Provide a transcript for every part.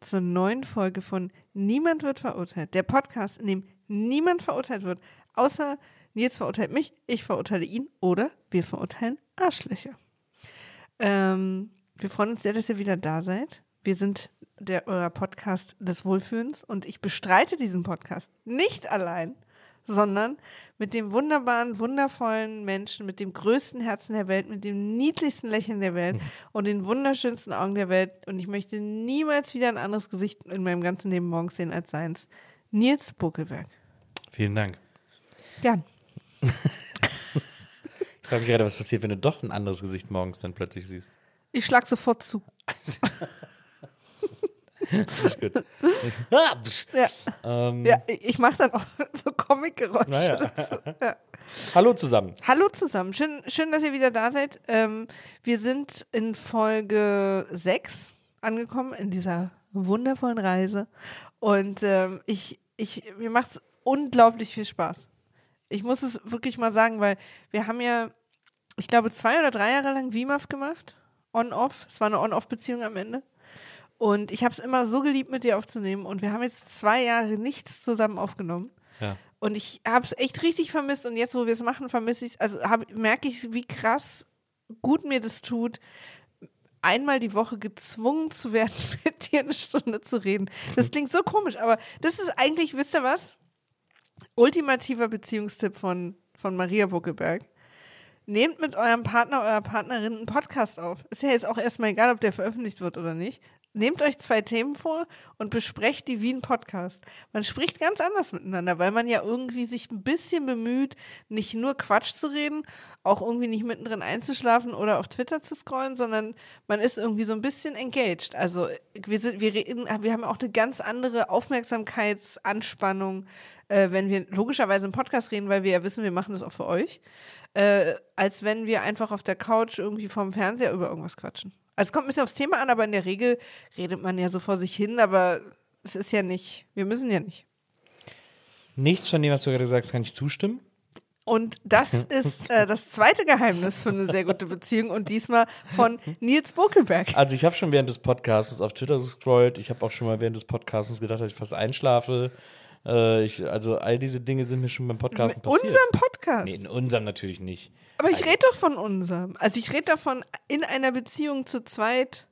zur neuen Folge von Niemand wird verurteilt. Der Podcast, in dem niemand verurteilt wird, außer Nils verurteilt mich, ich verurteile ihn oder wir verurteilen Arschlöcher. Ähm, wir freuen uns sehr, dass ihr wieder da seid. Wir sind der, euer Podcast des Wohlfühlens und ich bestreite diesen Podcast nicht allein, sondern mit dem wunderbaren, wundervollen Menschen, mit dem größten Herzen der Welt, mit dem niedlichsten Lächeln der Welt und den wunderschönsten Augen der Welt. Und ich möchte niemals wieder ein anderes Gesicht in meinem ganzen Leben morgens sehen als seins. Nils Buckelberg. Vielen Dank. Jan. Ich frage mich gerade, was passiert, wenn du doch ein anderes Gesicht morgens dann plötzlich siehst. Ich schlag sofort zu. Ah, Ja, ähm, ja ich mache dann auch so Comic-Geräusche Naja. Ja. Hallo zusammen. Hallo zusammen, schön, schön, dass ihr wieder da seid. Ähm, wir sind in Folge 6 angekommen in dieser wundervollen Reise. Und ähm, ich, ich, mir macht es unglaublich viel Spaß. Ich muss es wirklich mal sagen, weil wir haben ja, ich glaube, zwei oder drei Jahre lang WIMAF gemacht. On-Off. Es war eine On-Off-Beziehung am Ende. Und ich habe es immer so geliebt, mit dir aufzunehmen. Und wir haben jetzt zwei Jahre nichts zusammen aufgenommen. Ja. Und ich habe es echt richtig vermisst. Und jetzt, wo wir es machen, vermisse ich es. Also merke ich, wie krass gut mir das tut, einmal die Woche gezwungen zu werden, mit dir eine Stunde zu reden. Das klingt so komisch, aber das ist eigentlich, wisst ihr was? Ultimativer Beziehungstipp von, von Maria Buckelberg. Nehmt mit eurem Partner, eurer Partnerin einen Podcast auf. Ist ja jetzt auch erstmal egal, ob der veröffentlicht wird oder nicht. Nehmt euch zwei Themen vor und besprecht die wie ein Podcast. Man spricht ganz anders miteinander, weil man ja irgendwie sich ein bisschen bemüht, nicht nur Quatsch zu reden, auch irgendwie nicht mittendrin einzuschlafen oder auf Twitter zu scrollen, sondern man ist irgendwie so ein bisschen engaged. Also wir, sind, wir, reden, wir haben auch eine ganz andere Aufmerksamkeitsanspannung, äh, wenn wir logischerweise im Podcast reden, weil wir ja wissen, wir machen das auch für euch, äh, als wenn wir einfach auf der Couch irgendwie vorm Fernseher über irgendwas quatschen. Also es kommt ein bisschen aufs Thema an, aber in der Regel redet man ja so vor sich hin, aber es ist ja nicht, wir müssen ja nicht. Nichts von dem, was du gerade gesagt hast, kann ich zustimmen. Und das ist äh, das zweite Geheimnis für eine sehr gute Beziehung und diesmal von Nils Bokelberg. Also ich habe schon während des Podcasts auf Twitter gescrollt. Ich habe auch schon mal während des Podcasts gedacht, dass ich fast einschlafe. Äh, ich, also all diese Dinge sind mir schon beim Podcasten Mit passiert. unserem Podcast. Nee, in unserem natürlich nicht. Aber ich rede doch von unserem. Also ich rede davon, in einer Beziehung zu zweit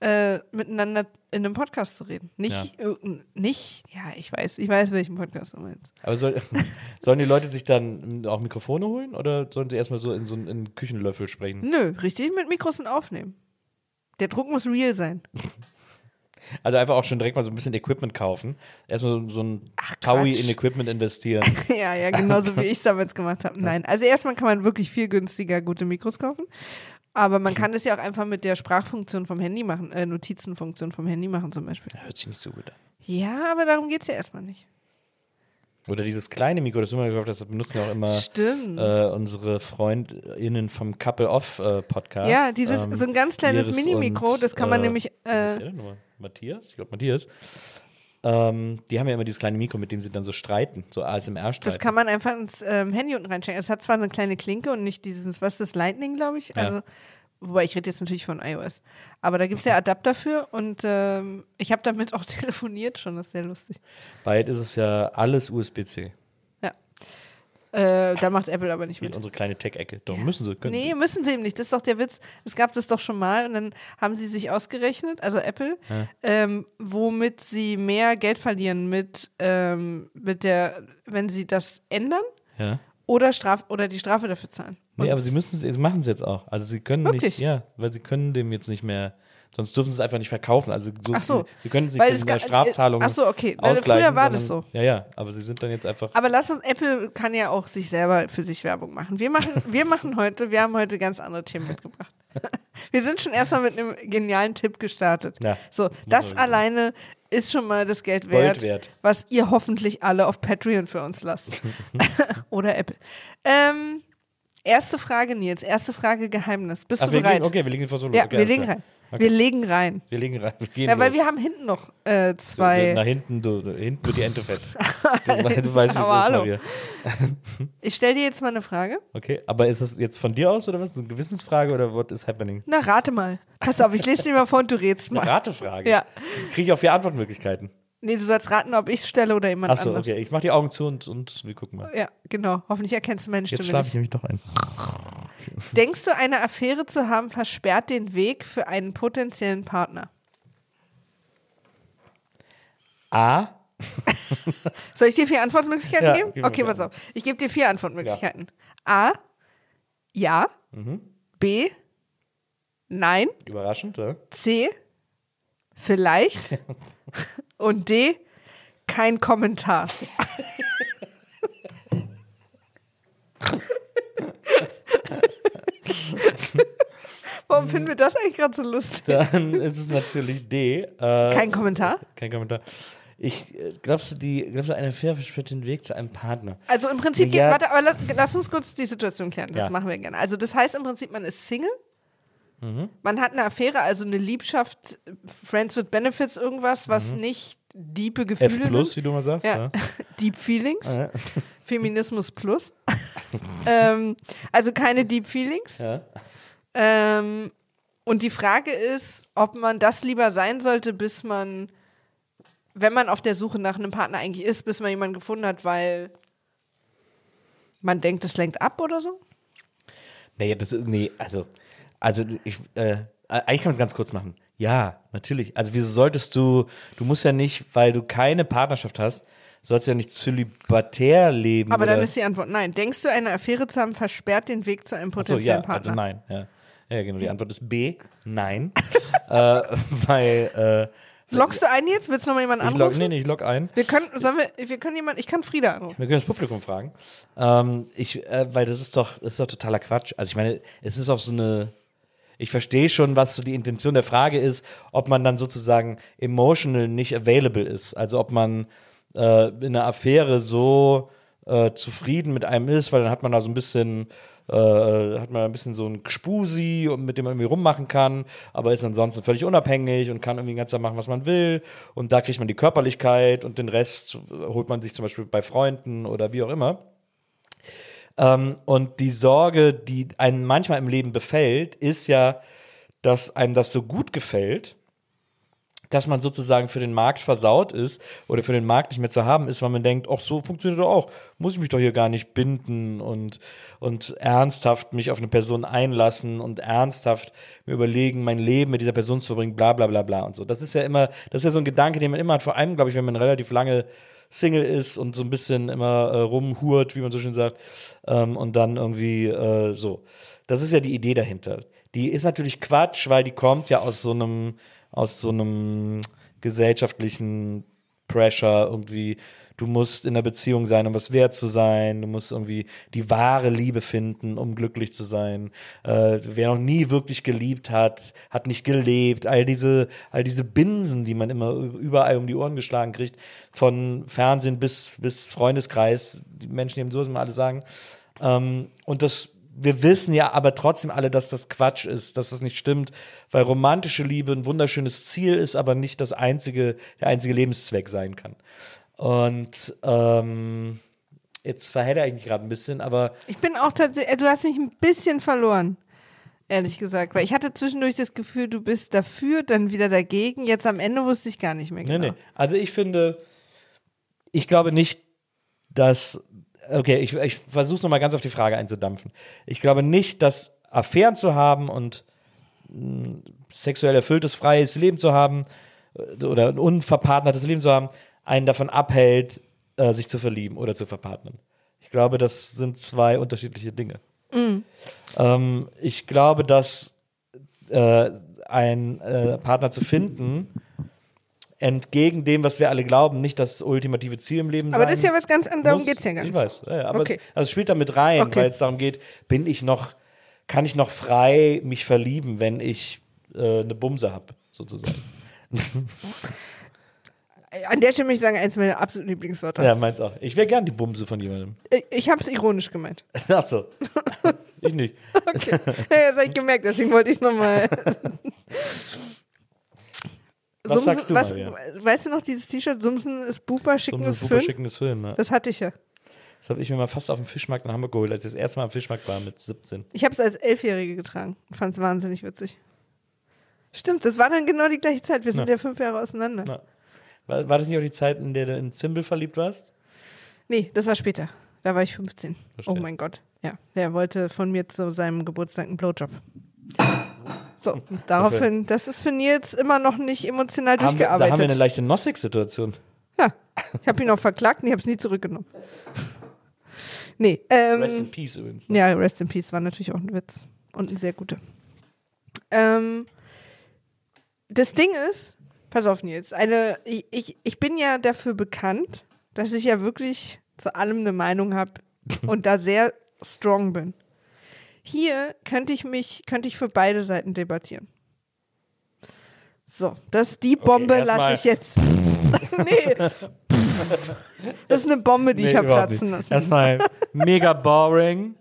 äh, miteinander in einem Podcast zu reden. Nicht, irgendein- nicht, ja, ich weiß, ich weiß, welchen Podcast du meinst. Aber soll, sollen die Leute sich dann auch Mikrofone holen oder sollen sie erstmal so in so einen, in einen Küchenlöffel sprechen? Nö, richtig mit Mikros und aufnehmen. Der Druck muss real sein. Also einfach auch schon direkt mal so ein bisschen Equipment kaufen. Erstmal so, so ein Taui Quatsch. in Equipment investieren. ja, ja, genauso wie ich es damals gemacht habe. Nein, also erstmal kann man wirklich viel günstiger gute Mikros kaufen. Aber man kann es ja auch einfach mit der Sprachfunktion vom Handy machen, äh, Notizenfunktion vom Handy machen zum Beispiel. Hört sich nicht so gut an. Ja, aber darum geht es ja erstmal nicht. Oder dieses kleine Mikro, das du immer gekauft hast, das benutzen ja auch immer Stimmt. äh, unsere FreundInnen vom Couple Off äh, Podcast. ja, dieses ähm, so ein ganz kleines Mini-Mikro, das kann man äh, nämlich. Äh? Matthias? Ich glaube Matthias. Ähm, die haben ja immer dieses kleine Mikro, mit dem sie dann so streiten, so ASMR streiten. das kann man einfach ins ähm, Handy unten reinstecken. Es hat zwar so eine kleine Klinke und nicht dieses, was ist das, Lightning, glaube ich. Ja. Also, wobei ich rede jetzt natürlich von iOS. Aber da gibt es ja Adapter für und ähm, ich habe damit auch telefoniert schon, das ist sehr lustig. Bald ist es ja alles USB-C. Ja. Äh, da macht Apple aber nicht mit. unsere kleine Tech-Ecke. Doch, müssen sie, können Nee, müssen sie eben nicht. Das ist doch der Witz. Es gab das doch schon mal und dann haben sie sich ausgerechnet, also Apple, Ja. ähm, womit sie mehr Geld verlieren mit, ähm, mit der, wenn sie das ändern. Ja. Oder, Straf oder die Strafe dafür zahlen. Nee, Und- aber sie müssen es, sie machen es jetzt auch. Also sie können nicht, Wirklich? ja, weil sie können dem jetzt nicht mehr, sonst dürfen sie es einfach nicht verkaufen. Also so, Ach so. sie, sie können sich Weil mit es mehr ga- Strafzahlungen Ach so, okay. Weil ausgleichen. früher war das sondern- so. Ja, ja, aber sie sind dann jetzt einfach. Aber lass uns, Apple kann ja auch sich selber für sich Werbung machen. Wir machen, wir machen heute, wir haben heute ganz andere Themen mitgebracht. Wir sind schon erstmal mit einem genialen Tipp gestartet. Ja, so, das alleine ist schon mal das Geld wert, wert. was ihr hoffentlich alle auf Patreon für uns lasst. Oder Apple. Ähm, erste Frage, Nils. Erste Frage, Geheimnis. Bist Ach, du bereit? legen, okay, wir legen den Solo. Ja, okay, wir legen klar. rein. Okay. Wir legen rein. Wir legen rein. Wir Ja, weil los. wir haben hinten noch äh, zwei. Nach hinten, du, du, hinten wird die Ente fett. Du, du weißt, wie es ist, hallo. Maria. Ich stelle dir jetzt mal eine Frage. Okay, aber ist das jetzt von dir aus oder was? Eine Gewissensfrage oder what is happening? Na, rate mal. Pass auf, ich lese dir mal vor und du redest Eine mal. Ratefrage? Ja. Kriege ich auch vier Antwortmöglichkeiten? Nee, du sollst raten, ob ich es stelle oder jemand Achso, anderes. okay. Ich mache die Augen zu und, und wir gucken mal. Ja, genau. Hoffentlich erkennst du meine Jetzt Stimme schlafe ich nämlich doch ein. Denkst du, eine Affäre zu haben versperrt den Weg für einen potenziellen Partner? A. Soll ich dir vier Antwortmöglichkeiten Ja, geben? gib Okay, pass auf. Ich gebe dir vier Antwortmöglichkeiten. A. Ja. Mhm. B. Nein. Überraschend, ja? C. Vielleicht. Und D. Kein Kommentar. Warum finden wir das eigentlich gerade so lustig? Dann ist es natürlich D. Äh, Kein Kommentar? Kein Kommentar. Ich, äh, glaubst du, die, glaubst du, eine Affäre versperrt den Weg zu einem Partner? Also im Prinzip, Ja. geht, warte, aber lass, lass uns kurz die Situation klären. Das Ja. machen wir gerne. Also das heißt im Prinzip, man ist Single. Mhm. Man hat eine Affäre, also eine Liebschaft, Friends with Benefits, irgendwas, was nicht diepe F Gefühle plus, sind. wie du mal sagst. Ja. Ja. Deep Feelings. Ja. Feminismus plus. ähm, also keine Deep Feelings. Ja. Ähm, und die Frage ist, ob man das lieber sein sollte, bis man, wenn man auf der Suche nach einem Partner eigentlich ist, bis man jemanden gefunden hat, weil man denkt, es lenkt ab oder so? Nee, das ist, nee, also, also ich, äh, eigentlich kann man es ganz kurz machen. Ja, natürlich. Also wieso solltest du, du musst ja nicht, weil du keine Partnerschaft hast, sollst du ja nicht zölibatär leben. Aber oder? dann ist die Antwort nein. Denkst du, eine Affäre zu haben versperrt den Weg zu einem Ach so, potenziellen ja, Partner? also nein, ja. Ja, genau, die Antwort ist B, nein. äh, weil, äh, Lockst du ein jetzt? Willst du noch mal jemanden ich log, anrufen? nee, nee, ich log ein. Wir können, sollen wir, wir können jemanden, ich kann Frieda anrufen. Wir können das Publikum fragen. Ähm, ich, äh, weil das ist doch, das ist doch totaler Quatsch. Also ich meine, es ist auch so eine. Ich verstehe schon, was so die Intention der Frage ist, ob man dann sozusagen emotional nicht available ist. Also ob man äh, in einer Affäre so äh, zufrieden mit einem ist, weil dann hat man da so ein bisschen äh, hat man ein bisschen so ein Gspusi, mit dem man irgendwie rummachen kann, aber ist ansonsten völlig unabhängig und kann irgendwie den ganzen Tag machen, was man will. Und da kriegt man die Körperlichkeit und den Rest holt man sich zum Beispiel bei Freunden oder wie auch immer. Ähm, und die Sorge, die einen manchmal im Leben befällt, ist ja, dass einem das so gut gefällt, dass man sozusagen für den Markt versaut ist oder für den Markt nicht mehr zu haben ist, weil man denkt, ach, so funktioniert doch auch. Muss ich mich doch hier gar nicht binden und, und ernsthaft mich auf eine Person einlassen und ernsthaft mir überlegen, mein Leben mit dieser Person zu verbringen, bla bla bla bla und so. Das ist ja immer, das ist ja so ein Gedanke, den man immer hat, vor allem, glaube ich, wenn man relativ lange Single ist und so ein bisschen immer äh, rumhurt, wie man so schön sagt, ähm, und dann irgendwie äh, so. Das ist ja die Idee dahinter. Die ist natürlich Quatsch, weil die kommt ja aus so einem, aus so einem gesellschaftlichen Pressure irgendwie. Du musst in der Beziehung sein, um was wert zu sein. Du musst irgendwie die wahre Liebe finden, um glücklich zu sein. Äh, wer noch nie wirklich geliebt hat, hat nicht gelebt. All diese, all diese Binsen, die man immer überall um die Ohren geschlagen kriegt, von Fernsehen bis, bis Freundeskreis, die Menschen, die eben so immer alle sagen. Ähm, und das wir wissen ja aber trotzdem alle, dass das Quatsch ist, dass das nicht stimmt, weil romantische Liebe ein wunderschönes Ziel ist, aber nicht das einzige, der einzige Lebenszweck sein kann. Und ähm, jetzt verhedder ich mich gerade ein bisschen, aber Ich bin auch tatsächlich, äh, du hast mich ein bisschen verloren. Ehrlich gesagt, weil ich hatte zwischendurch das Gefühl, du bist dafür, dann wieder dagegen. Jetzt am Ende wusste ich gar nicht mehr genau. Nee, nee. Also ich finde, ich glaube nicht, dass. Okay, ich, ich versuche nochmal ganz auf die Frage einzudampfen. Ich glaube nicht, dass Affären zu haben und mh, sexuell erfülltes, freies Leben zu haben äh, oder ein unverpartnertes Leben zu haben, einen davon abhält, äh, sich zu verlieben oder zu verpartnern. Ich glaube, das sind zwei unterschiedliche Dinge. Ähm, ich glaube, dass äh, ein äh, Partner zu finden, entgegen dem, was wir alle glauben, nicht das ultimative Ziel im Leben Aber sein das ist ja was ganz anderes, darum geht es ja gar nicht. Ich weiß, ja, aber Okay. es, also es spielt damit rein, Okay. weil es darum geht, bin ich noch, kann ich noch frei mich verlieben, wenn ich äh, eine Bumse habe, sozusagen. An der Stelle möchte ich sagen, eins meiner absoluten Lieblingswörter. Ja, meins auch. Ich wäre gern die Bumse von jemandem. Ich, ich habe es ironisch gemeint. Ach so. ich nicht. Okay. ja, das habe ich gemerkt, deswegen wollte ich es nochmal. Was sagst du, was, Maria? Weißt du noch dieses T-Shirt, Sumsen ist Bupa, Schicken ist ist super Föhn? schickendes Film. Ne? Das hatte ich ja. Das habe ich mir mal fast auf dem Fischmarkt in Hamburg geholt, als ich das erste Mal am Fischmarkt war mit 17. Ich habe es als Elfjährige getragen und fand es wahnsinnig witzig. Stimmt, das war dann genau die gleiche Zeit. Wir sind Ja. ja, fünf Jahre auseinander. Na. War, war das nicht auch die Zeit, in der du in Zimbel verliebt warst? Nee, das war später. Da war ich 15. Verstehe. Oh mein Gott. Ja, der wollte von mir zu seinem Geburtstag einen Blowjob. So, daraufhin, das ist für Nils immer noch nicht emotional Haben wir, da durchgearbeitet. haben wir eine leichte Nossig-Situation. ja, ich habe ihn auch verklagt und ich habe es nie zurückgenommen. Nee, ähm, Rest in Peace übrigens. ne? Ja, Rest in Peace war natürlich auch ein Witz. Und ein sehr guter. Ähm, das Ding ist, pass auf Nils, eine, ich, ich, ich bin ja dafür bekannt, dass ich ja wirklich zu allem eine Meinung habe und da sehr strong bin. Hier könnte ich mich, könnte ich für beide Seiten debattieren. So, das die Bombe erstmal- lasse ich jetzt. nee. Das ist eine Bombe, die ich Nee, habe überhaupt platzen nicht. lassen. Erstmal mega boring.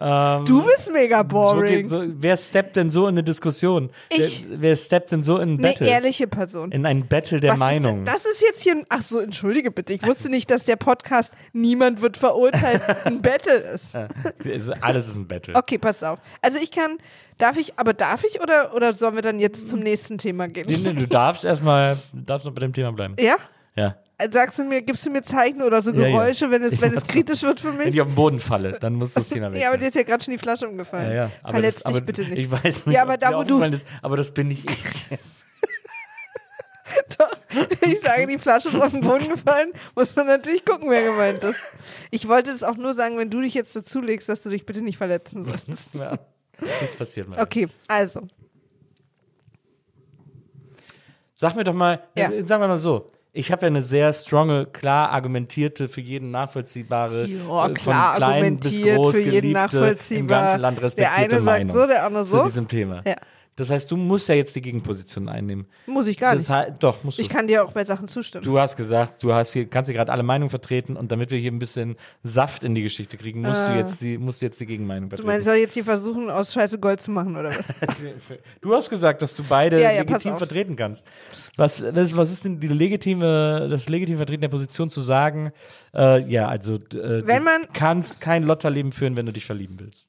Ähm, Du bist mega boring. So geht, so, wer steppt denn so in eine Diskussion? Ich. Wer, wer steppt denn so in ein eine Battle? ehrliche Person. in ein Battle der Was Meinung. Ist, das ist jetzt hier ein. Ach so, entschuldige bitte. Ich wusste nicht, dass der Podcast Niemand wird verurteilt ein Battle ist. Es- Alles ist ein Battle. Okay, pass auf. Also ich kann. Darf ich, aber darf ich oder, oder sollen wir dann jetzt zum nächsten Thema gehen? Nee, nee, Du darfst erstmal, darfst noch bei dem Thema bleiben. Ja? Ja. Sagst du mir, gibst du mir Zeichen oder so Ja, ja. Geräusche, wenn es, Ich wenn es kritisch wird für Wenn mich? ich auf den Boden falle, dann musst du das Thema wechseln. Ja, aber dir ist ja gerade schon die Flasche umgefallen. ja, ja. Aber Verletz das, aber dich bitte nicht. Ich weiß nicht, Ja, aber ob da, wo du- Ist, aber das bin nicht ich. Doch. Ich sage, die Flasche ist auf den Boden gefallen, muss man natürlich gucken, wer gemeint ist. Ich wollte es auch nur sagen, wenn du dich jetzt dazulegst, dass du dich bitte nicht verletzen sollst. ja. Nichts passiert mal. Okay, also. Sag mir doch mal, Ja. äh, sagen wir mal so. Ich habe ja eine sehr stronge, klar argumentierte, für jeden nachvollziehbare, Ja, äh, klar von klein bis groß für jeden geliebte, im ganzen Land Der respektierte eine sagt Meinung so, der andere so. zu diesem Thema. Ja. Das heißt, du musst ja jetzt die Gegenposition einnehmen. Muss ich gar das nicht. doch, musst du. Ich kann dir auch bei Sachen zustimmen. Du hast gesagt, du hast hier, kannst hier gerade alle Meinungen vertreten und damit wir hier ein bisschen Saft in die Geschichte kriegen, musst, du, jetzt die, musst du jetzt die Gegenmeinung Ah. du vertreten. meinst, ich soll jetzt hier versuchen, aus Scheiße Gold zu machen, oder was? Du hast gesagt, dass du beide Ja, ja, legitim vertreten kannst. Was, was, was ist denn die legitime, das legitime Vertreten der Position zu sagen, äh, ja, also äh, Wenn du man- kannst kein Lotterleben führen, wenn du dich verlieben willst.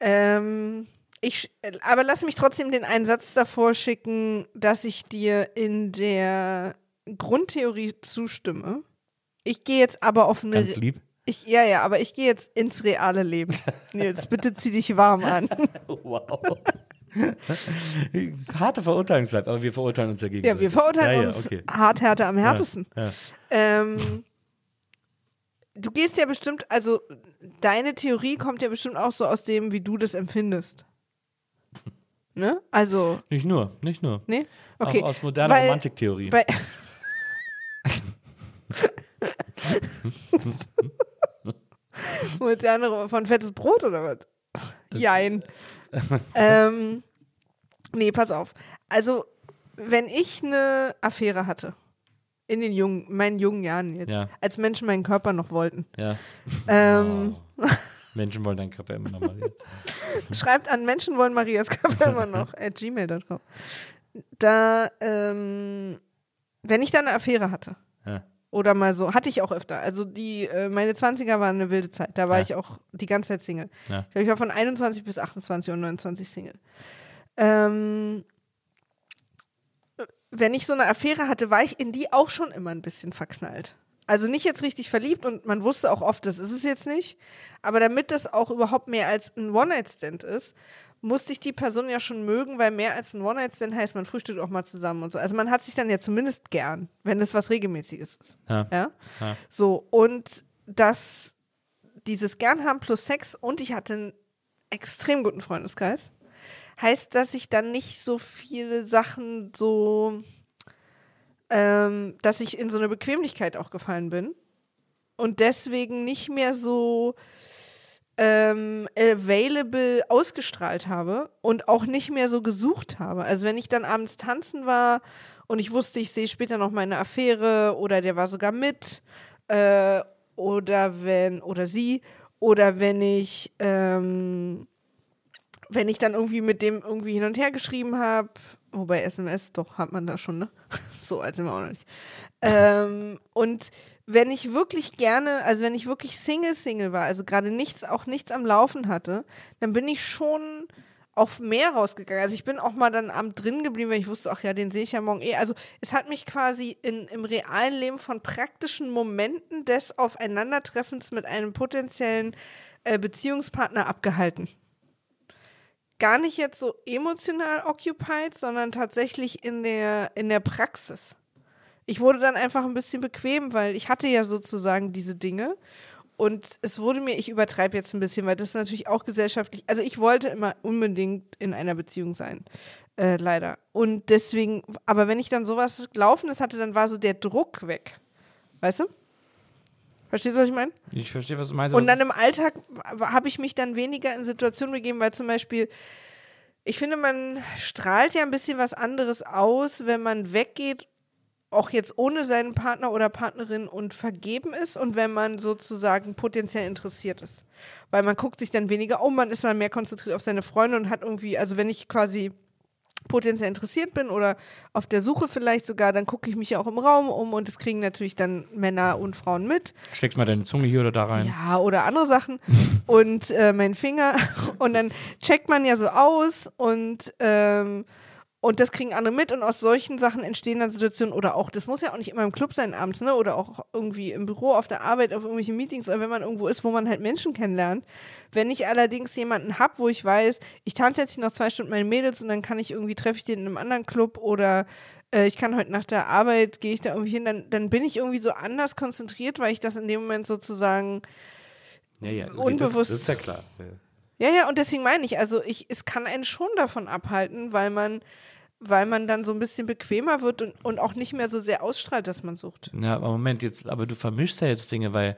ähm, ich, aber lass mich trotzdem den einen Satz davor schicken, dass ich dir in der Grundtheorie zustimme. Ich gehe jetzt aber auf eine. Ganz lieb. Ich, ja, ja, aber ich gehe jetzt ins reale Leben. Jetzt bitte zieh dich warm an. Wow. Harte Verurteilungsbleibt, aber wir verurteilen uns ja gegenseitig. Ja, wir verurteilen ja, uns Ja, okay. hart härter am härtesten. Ja. Ähm, du gehst ja bestimmt, also deine Theorie kommt ja bestimmt auch so aus dem, wie du das empfindest. Ne? Also, Nicht nur, nicht nur. ne? Okay. Auch aus moderner Weil- Romantiktheorie. Bei Moderne von fettes Brot oder was? Jein. ähm, nee, pass auf. Also, wenn ich eine Affäre hatte, in den jungen, meinen jungen Jahren jetzt, Ja. als Menschen meinen Körper noch wollten, Ja. ähm, Menschen wollen deinen Körper immer noch mal. schreibt an Menschen wollen Marias Körper immer noch at gmail.com. Da, ähm, wenn ich da eine Affäre hatte, Ja. oder mal so, hatte ich auch öfter. Also die, äh, meine 20er waren eine wilde Zeit. Da war Ja. ich auch die ganze Zeit Single. Ja. Ich glaube, ich war von 21 bis 28 und 29 Single. Ähm, wenn ich so eine Affäre hatte, war ich in die auch schon immer ein bisschen verknallt. Also nicht jetzt richtig verliebt und man wusste auch oft, das ist es jetzt nicht. Aber damit das auch überhaupt mehr als ein One-Night-Stand ist, musste ich die Person ja schon mögen, weil mehr als ein One-Night-Stand heißt, man frühstückt auch mal zusammen und so. Also man hat sich dann ja zumindest gern, wenn es was Regelmäßiges ist. Ja. Ja? Ja. So, und das, dieses Gern haben plus Sex und ich hatte einen extrem guten Freundeskreis, heißt, dass ich dann nicht so viele Sachen so, ähm, dass ich in so eine Bequemlichkeit auch gefallen bin und deswegen nicht mehr so ähm, available ausgestrahlt habe und auch nicht mehr so gesucht habe. Also wenn ich dann abends tanzen war und ich wusste, ich sehe später noch meine Affäre oder der war sogar mit äh, oder wenn oder sie oder wenn ich ähm, wenn ich dann irgendwie mit dem irgendwie hin und her geschrieben habe, wobei SMS doch hat man da schon, ne? so alt sind wir auch noch nicht. Ähm, und wenn ich wirklich gerne, also wenn ich wirklich Single-Single war, also gerade nichts, auch nichts am Laufen hatte, dann bin ich schon auf mehr rausgegangen. Also ich bin auch mal dann am drin geblieben, weil ich wusste, ach ja, den sehe ich ja morgen eh. Also es hat mich quasi in, im realen Leben von praktischen Momenten des Aufeinandertreffens mit einem potenziellen äh, Beziehungspartner abgehalten. Gar nicht jetzt so emotional occupied, sondern tatsächlich in der, in der Praxis ich wurde dann einfach ein bisschen bequem, weil ich hatte ja sozusagen diese Dinge. Und es wurde mir, ich übertreibe jetzt ein bisschen, weil das natürlich auch gesellschaftlich, also ich wollte immer unbedingt in einer Beziehung sein, äh, leider. Und deswegen, aber wenn ich dann sowas Laufendes hatte, dann war so der Druck weg. Weißt du? Verstehst du, was ich meine? Ich verstehe, was du meinst. Und dann im Alltag habe ich mich dann weniger in Situationen begeben, weil zum Beispiel, ich finde, man strahlt ja ein bisschen was anderes aus, wenn man weggeht auch jetzt ohne seinen Partner oder Partnerin und vergeben ist und wenn man sozusagen potenziell interessiert ist. Weil man guckt sich dann weniger um, man ist mal mehr konzentriert auf seine Freunde und hat irgendwie, also wenn ich quasi potenziell interessiert bin oder auf der Suche vielleicht sogar, dann gucke ich mich ja auch im Raum um und das kriegen natürlich dann Männer und Frauen mit. Steckst mal deine Zunge hier oder da rein. Ja, oder andere Sachen. und äh, mein Finger. Und dann checkt man ja so aus und ähm, und das kriegen andere mit und aus solchen Sachen entstehen dann Situationen oder auch, das muss ja auch nicht immer im Club sein abends, ne? Oder auch irgendwie im Büro, auf der Arbeit, auf irgendwelchen Meetings oder wenn man irgendwo ist, wo man halt Menschen kennenlernt. Wenn ich allerdings jemanden habe, wo ich weiß, ich tanze jetzt hier noch zwei Stunden meine Mädels und dann kann ich irgendwie, treffe ich den in einem anderen Club oder äh, ich kann heute nach der Arbeit, gehe ich da irgendwie hin, dann, dann bin ich irgendwie so anders konzentriert, weil ich das in dem Moment sozusagen ja, ja, unbewusst. Das, das ist ja klar. Ja. Ja, ja, und deswegen meine ich, also ich, es kann einen schon davon abhalten, weil man, weil man dann so ein bisschen bequemer wird und, und auch nicht mehr so sehr ausstrahlt, dass man sucht. Ja, aber Moment, jetzt, aber du vermischst ja jetzt Dinge, weil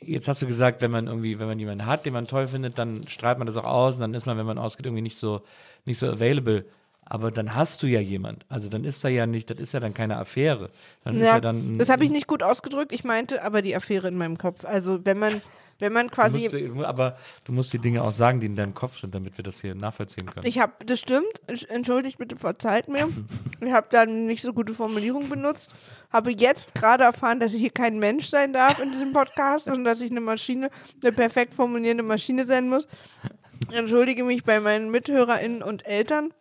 jetzt hast du gesagt, wenn man irgendwie, wenn man jemanden hat, den man toll findet, dann strahlt man das auch aus und dann ist man, wenn man ausgeht, irgendwie nicht so, nicht so available. Aber dann hast du ja jemand. Also dann ist da ja nicht, das ist ja dann keine Affäre. Dann ja, ist ja dann. Das habe ich nicht gut ausgedrückt. Ich meinte aber die Affäre in meinem Kopf. Also wenn man wenn man quasi. Du musst, aber du musst die Dinge auch sagen, die in deinem Kopf sind, damit wir das hier nachvollziehen können. Ich habe, das stimmt. Entschuldigt bitte, verzeiht mir. ich habe da nicht so gute Formulierung benutzt. Habe jetzt gerade erfahren, dass ich hier kein Mensch sein darf in diesem Podcast und dass ich eine Maschine, eine perfekt formulierende Maschine sein muss. Entschuldige mich bei meinen MithörerInnen und Eltern.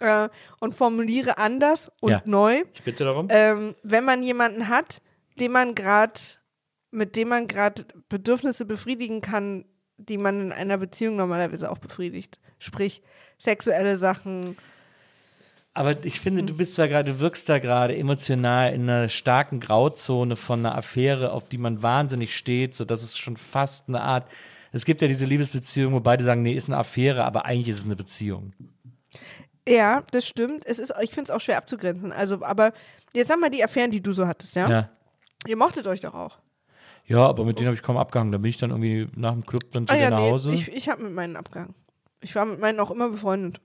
Äh, und formuliere anders und Ja. neu. Ich bitte darum. Ähm, wenn man jemanden hat, den man gerade mit dem man gerade Bedürfnisse befriedigen kann, die man in einer Beziehung normalerweise auch befriedigt. Sprich, sexuelle Sachen. Aber ich finde, du bist da gerade, du wirkst da gerade emotional in einer starken Grauzone von einer Affäre, auf die man wahnsinnig steht, so dass es schon fast eine Art. Es gibt ja diese Liebesbeziehung, wo beide sagen, nee, ist eine Affäre, aber eigentlich ist es eine Beziehung. Ja, das stimmt. Es ist, ich finde es auch schwer abzugrenzen. Also, aber jetzt sag mal die Affären, die du so hattest, ja? Ja. Ihr mochtet euch doch auch. Ja, aber mit denen habe ich kaum abgehangen. Da bin ich dann irgendwie nach dem Club dann zu ah dir ja, nach nee, Hause. ich, ich habe mit meinen abgehangen. Ich war mit meinen auch immer befreundet.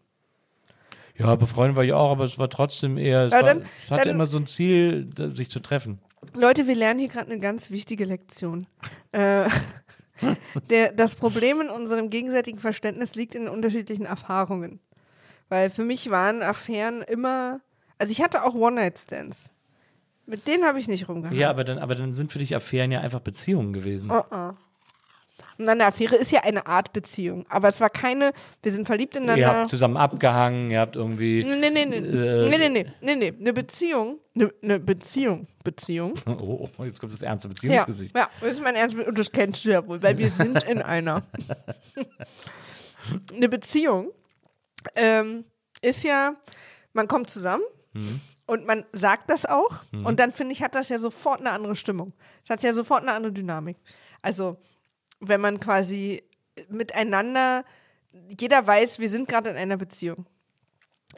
ja, befreundet war ich auch, aber es war trotzdem eher, es, Ja, war, dann- es hatte dann- immer so ein Ziel, sich zu treffen. Leute, wir lernen hier gerade eine ganz wichtige Lektion. Äh, der, das Problem in unserem gegenseitigen Verständnis liegt in unterschiedlichen Erfahrungen. Weil für mich waren Affären immer, also ich hatte auch One-Night-Stands. Mit denen habe ich nicht rumgehangen. Ja, aber dann, aber dann sind für dich Affären ja einfach Beziehungen gewesen. Oh, oh. Und eine Affäre ist ja eine Art Beziehung. Aber es war keine, wir sind verliebt Ihr ineinander. habt zusammen abgehangen, ihr habt irgendwie. Nee, nee, nee. Äh, nee, nee, nee, nee, nee. Eine Beziehung, eine, eine Beziehung, Beziehung. Oh, oh, jetzt kommt das ernste Ja, Beziehungsgesicht. ja, das ist mein Ernst. Und das kennst du ja wohl, weil wir sind in einer. Eine Beziehung ähm, ist ja, man kommt zusammen und man sagt das auch und dann finde ich, hat das ja sofort eine andere Stimmung. Es hat ja sofort eine andere Dynamik. Also, wenn man quasi miteinander, jeder weiß, wir sind gerade in einer Beziehung.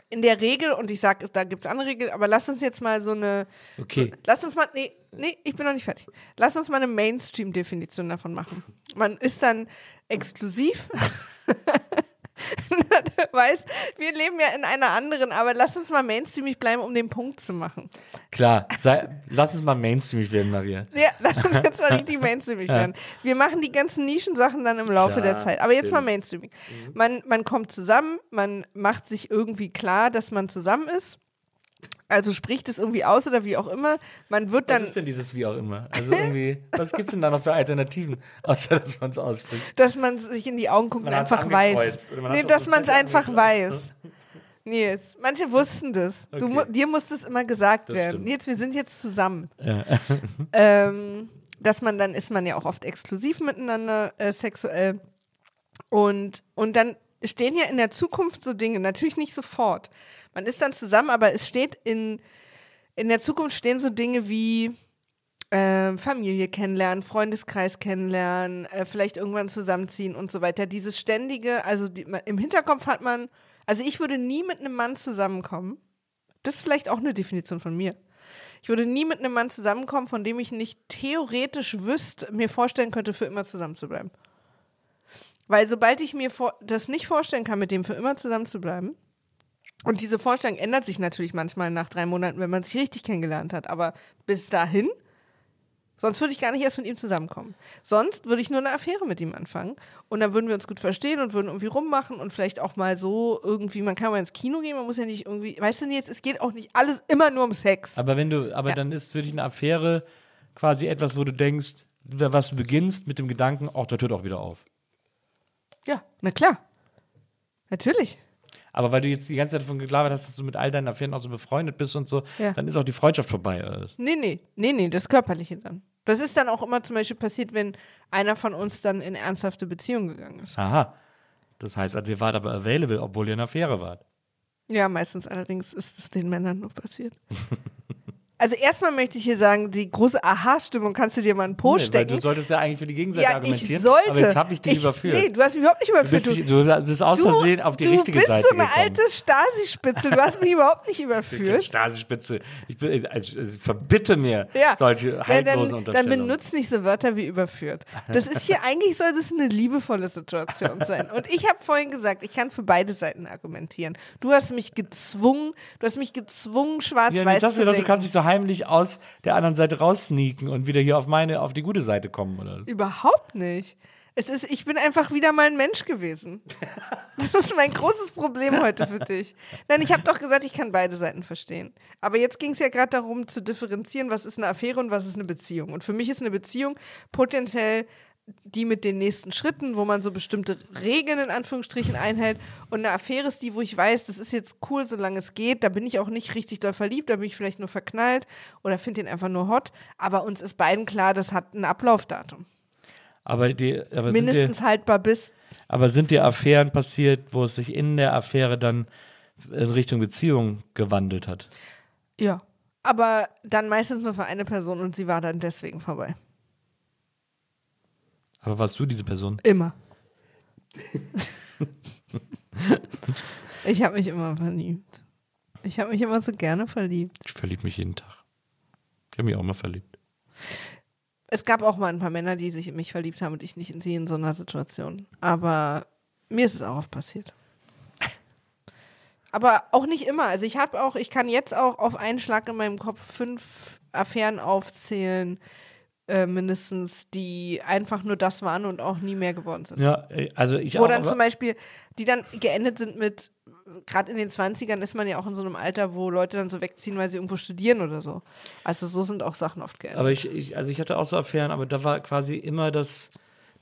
in der Regel, und ich sage, da gibt es andere Regeln, aber lass uns jetzt mal so eine. Okay. So, lass uns mal. Nee, nee, ich bin noch nicht fertig. Lass uns mal eine Mainstream-Definition davon machen. Man ist dann exklusiv. du weißt, wir leben ja in einer anderen, aber lass uns mal mainstreamig bleiben, um den Punkt zu machen. Klar, sei, lass uns mal mainstreamig werden, Maria. Ja, lass uns jetzt mal richtig mainstreamig werden. Wir machen die ganzen Nischensachen dann im Laufe Klar, der Zeit. Aber jetzt mal mainstreamig. Man, man kommt zusammen, man macht sich irgendwie klar, dass man zusammen ist. Also spricht es irgendwie aus oder wie auch immer. Man wird Was dann, ist denn dieses wie auch immer? Also irgendwie, was gibt es denn da noch für Alternativen, außer dass man es ausspricht? dass man sich in die Augen guckt Man und einfach weiß. man Nee, dass man es einfach angekreuzt, weiß. Nils, manche wussten das. Du, Okay. mu dir muss das immer gesagt Das werden. stimmt. Nils, wir sind jetzt zusammen. Ja. ähm, dass man dann ist man ja auch oft exklusiv miteinander äh, sexuell und und dann stehen ja in der Zukunft so Dinge natürlich nicht sofort man ist dann zusammen aber es steht in in der Zukunft stehen so Dinge wie ähm, Familie kennenlernen, Freundeskreis kennenlernen, äh, vielleicht irgendwann zusammenziehen und so weiter. Dieses ständige, also die, im Hinterkopf hat man, also ich würde nie mit einem Mann zusammenkommen. Das ist vielleicht auch eine Definition von mir. Ich würde nie mit einem Mann zusammenkommen, von dem ich nicht theoretisch wüsste, mir vorstellen könnte, für immer zusammen zu bleiben. Weil sobald ich mir das nicht vorstellen kann, mit dem für immer zusammen zu bleiben, und diese Vorstellung ändert sich natürlich manchmal nach drei Monaten, wenn man sich richtig kennengelernt hat, aber bis dahin, sonst würde ich gar nicht erst mit ihm zusammenkommen. Sonst würde ich nur eine Affäre mit ihm anfangen und dann würden wir uns gut verstehen und würden irgendwie rummachen und vielleicht auch mal so irgendwie, man kann mal ins Kino gehen, man muss ja nicht irgendwie, weißt du jetzt, es geht auch nicht alles immer nur um Sex. Aber wenn du, aber Ja. dann ist für dich eine Affäre quasi etwas, wo du denkst, was du beginnst mit dem Gedanken, ach, das hört auch wieder auf. Ja, na klar. Natürlich. Aber weil du jetzt die ganze Zeit davon gelabert hast, dass du mit all deinen Affären auch so befreundet bist und so, Ja. dann ist auch die Freundschaft vorbei. Nee, nee, nee, nee, das Körperliche dann. Das ist dann auch immer zum Beispiel passiert, wenn einer von uns dann in ernsthafte Beziehung gegangen ist. Aha. Das heißt, also ihr wart aber available, obwohl ihr in einer Affäre wart. Ja, meistens allerdings ist es den Männern nur passiert. Also erstmal möchte ich hier sagen, die große Aha-Stimmung kannst du dir mal einen Po Nee, stecken. du solltest ja eigentlich für die Gegenseite ja, ich argumentieren. sollte. Aber jetzt habe ich dich überführt. Nee, du hast mich überhaupt nicht du, überführt. bist, nicht- du bist aus Versehen auf die du richtige bist Seite so eine gekommen. alte Stasi-Spitze. Du hast mich überhaupt nicht Ich überführt. Stasi-Spitze. Ich, bin, also, also verbitte mir Ja. solche Ja, haltlosen dann, dann Unterstellungen. benutzt nicht so Wörter wie überführt. Das ist hier, eigentlich soll das eine liebevolle Situation sein. Und ich habe vorhin gesagt, ich kann für beide Seiten argumentieren. Du hast mich gezwungen, du hast mich gezwungen, ja, schwarz-weiß sagst zu du doch, du denken. kannst dich so heimlich aus der anderen Seite raussneaken und wieder hier auf meine, auf die gute Seite kommen, oder? was? Überhaupt nicht. Es ist, ich bin einfach wieder mal ein Mensch gewesen. Das ist mein großes Problem heute für dich. Nein, ich habe doch gesagt, ich kann beide Seiten verstehen. Aber jetzt ging es ja gerade darum zu differenzieren, was ist eine Affäre und was ist eine Beziehung. Und für mich ist eine Beziehung potenziell die mit den nächsten Schritten, wo man so bestimmte Regeln in Anführungsstrichen einhält. Und eine Affäre ist die, wo ich weiß, das ist jetzt cool, solange es geht. Da bin ich auch nicht richtig doll verliebt, da bin ich vielleicht nur verknallt oder finde ihn einfach nur hot. Aber uns ist beiden klar, das hat ein Ablaufdatum. Aber, die, aber, Mindestens dir, haltbar bis. aber sind dir Affären passiert, wo es sich in der Affäre dann in Richtung Beziehung gewandelt hat? Ja. Aber dann meistens nur für eine Person und sie war dann deswegen vorbei. Aber warst du diese Person? Immer. ich habe mich immer verliebt. Ich habe mich immer so gerne verliebt. Ich verliebe mich jeden Tag. Ich habe mich auch mal verliebt. Es gab auch mal ein paar Männer, die sich in mich verliebt haben und ich nicht in sie in so einer Situation. Aber mir ist es auch oft passiert. Aber auch nicht immer. Also ich habe auch, ich kann jetzt auch auf einen Schlag in meinem Kopf fünf Affären aufzählen, äh, mindestens, die einfach nur das waren und auch nie mehr geworden sind. Ja, äh, also ich Wo auch. dann zum Beispiel, die dann geendet sind mit, gerade in den 20ern ist man ja auch in so einem Alter, wo Leute dann so wegziehen, weil sie irgendwo studieren oder so. Also so sind auch Sachen oft geendet. Aber ich, ich, also ich hatte auch so Affären, aber da war quasi immer das,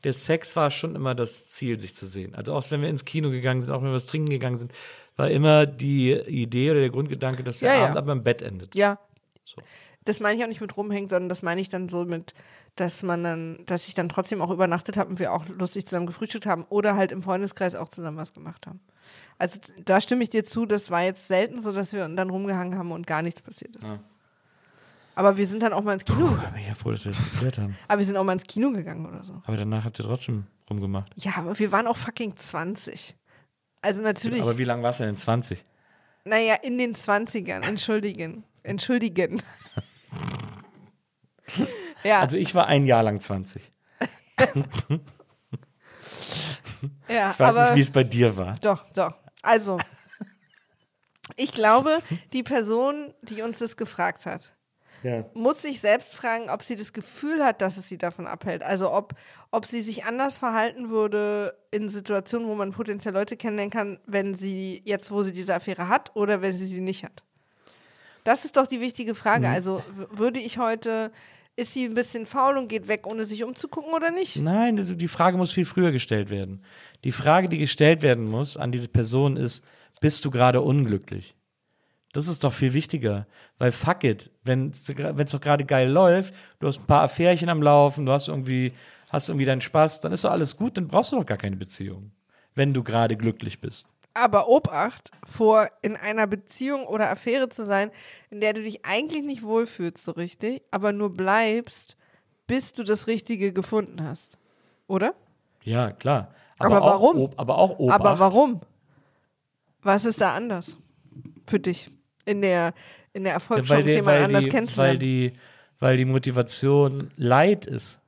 der Sex war schon immer das Ziel, sich zu sehen. Also auch wenn wir ins Kino gegangen sind, auch wenn wir was trinken gegangen sind, war immer die Idee oder der Grundgedanke, dass der Ja, ja. Abend aber im Bett endet. ja, So. Das meine ich auch nicht mit rumhängen, sondern das meine ich dann so mit, dass man dann, dass ich dann trotzdem auch übernachtet habe und wir auch lustig zusammen gefrühstückt haben oder halt im Freundeskreis auch zusammen was gemacht haben. Also da stimme ich dir zu, das war jetzt selten so, dass wir dann rumgehangen haben und gar nichts passiert ist. Ja. Aber wir sind dann auch mal ins Kino. Ich bin ja froh, dass wir das geklärt haben. Aber wir sind auch mal ins Kino gegangen oder so. Aber danach habt ihr trotzdem rumgemacht. Ja, aber wir waren auch fucking 20. Also natürlich. Aber wie lange warst du denn? 20? Naja, in den 20ern, entschuldigen. Entschuldigen. ja, Also ich war ein Jahr lang 20. ja, Ich weiß nicht, wie es bei dir war. doch, doch. Also, ich glaube, die Person, die uns das gefragt hat, Ja. muss sich selbst fragen, ob sie das Gefühl hat, dass es sie davon abhält. Also ob, ob sie sich anders verhalten würde in Situationen, wo man potenziell Leute kennenlernen kann, wenn sie jetzt, wo sie diese Affäre hat oder wenn sie sie nicht hat. Das ist doch die wichtige Frage. Also w- würde ich heute, ist sie ein bisschen faul und geht weg, ohne sich umzugucken oder nicht? Nein, also die Frage muss viel früher gestellt werden. Die Frage, die gestellt werden muss an diese Person ist, bist du gerade unglücklich? Das ist doch viel wichtiger, weil fuck it, wenn es doch gerade geil läuft, du hast ein paar Affärchen am Laufen, du hast irgendwie, hast irgendwie deinen Spaß, dann ist doch alles gut, dann brauchst du doch gar keine Beziehung, wenn du gerade glücklich bist. Aber Obacht vor, in einer Beziehung oder Affäre zu sein, in der du dich eigentlich nicht wohlfühlst so richtig, aber nur bleibst, bis du das Richtige gefunden hast. Oder? Ja, klar. Aber auch warum? Ob, aber auch Obacht. Aber warum? Was ist da anders für dich in der, in der Ja, Erfolgschance, weil, die, jemand weil, anders die, weil, kennenzulernen? die, weil die Motivation Leid ist.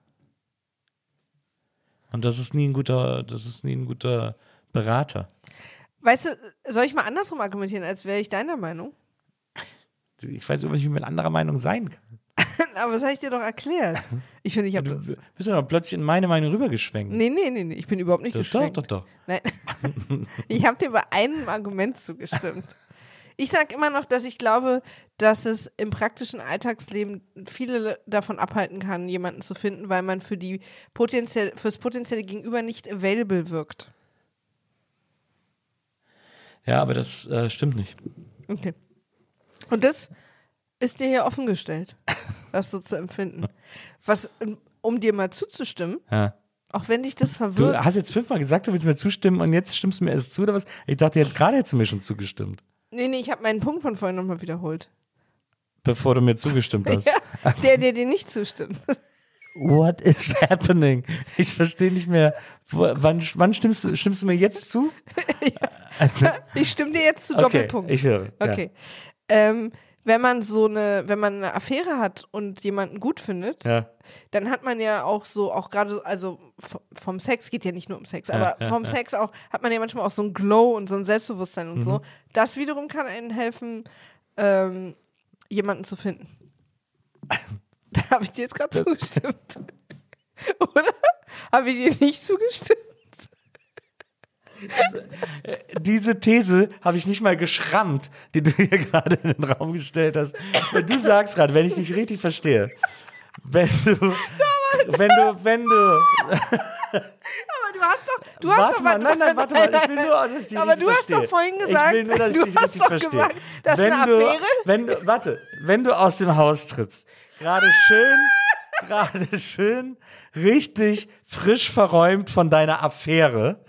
Und das ist nie ein guter, das ist nie ein guter Berater. Weißt du, soll ich mal andersrum argumentieren, als wäre ich deiner Meinung? Ich weiß nicht, wie ich mit anderer Meinung sein kann. Aber das habe ich dir doch erklärt. Ich finde, ich habe. Du bist ja doch plötzlich in meine Meinung rübergeschwenkt. Nee, nee, nee, nee, ich bin überhaupt nicht doch, doch, geschwenkt. doch, doch. Nein. ich habe dir bei einem Argument zugestimmt. Ich sage immer noch, dass ich glaube, dass es im praktischen Alltagsleben viele davon abhalten kann, jemanden zu finden, weil man für die potenziell, fürs potenzielle Gegenüber nicht available wirkt. Ja, aber das äh, stimmt nicht. Okay. Und das ist dir hier offengestellt, das so zu empfinden. Was, ähm, um dir mal zuzustimmen, Ja. auch wenn dich das Du verwirrt. hast jetzt fünfmal gesagt, du willst mir zustimmen und jetzt stimmst du mir erst zu oder was? Ich dachte, jetzt gerade hättest du mir schon zugestimmt, Nee, nee, ich habe meinen Punkt von vorhin nochmal wiederholt. bevor du mir zugestimmt hast. Ja, der, der dir nicht zustimmt. What is happening? Ich verstehe nicht mehr. Wann, wann stimmst, du, stimmst du mir jetzt zu? Ich stimme dir jetzt zu Okay, Doppelpunkt. ich höre. ja. Okay. Ähm, wenn man so eine, wenn man eine Affäre hat und jemanden gut findet, Ja. dann hat man ja auch so, auch gerade, also vom Sex geht ja nicht nur um Sex, aber ja, vom ja. Sex auch, hat man ja manchmal auch so ein Glow und so ein Selbstbewusstsein und Mhm. so. Das wiederum kann einen helfen, ähm, jemanden zu finden. da habe ich dir jetzt gerade zugestimmt. Oder? Habe ich dir nicht zugestimmt? Diese These habe ich nicht mal geschrammt, die du hier gerade in den Raum gestellt hast. Du sagst gerade, wenn ich dich richtig verstehe, wenn du, wenn du, wenn du, Aber du hast doch, du hast warte doch mal, nein, nein, warte mal, ich will nur, dass ich dich Aber du hast verstehe. doch vorhin gesagt, ich will nur, dass ich du dich hast doch verstehe. gesagt, das ist eine du, Affäre? wenn du, warte, wenn du aus dem Haus trittst, gerade schön, gerade schön, richtig frisch verräumt von deiner Affäre,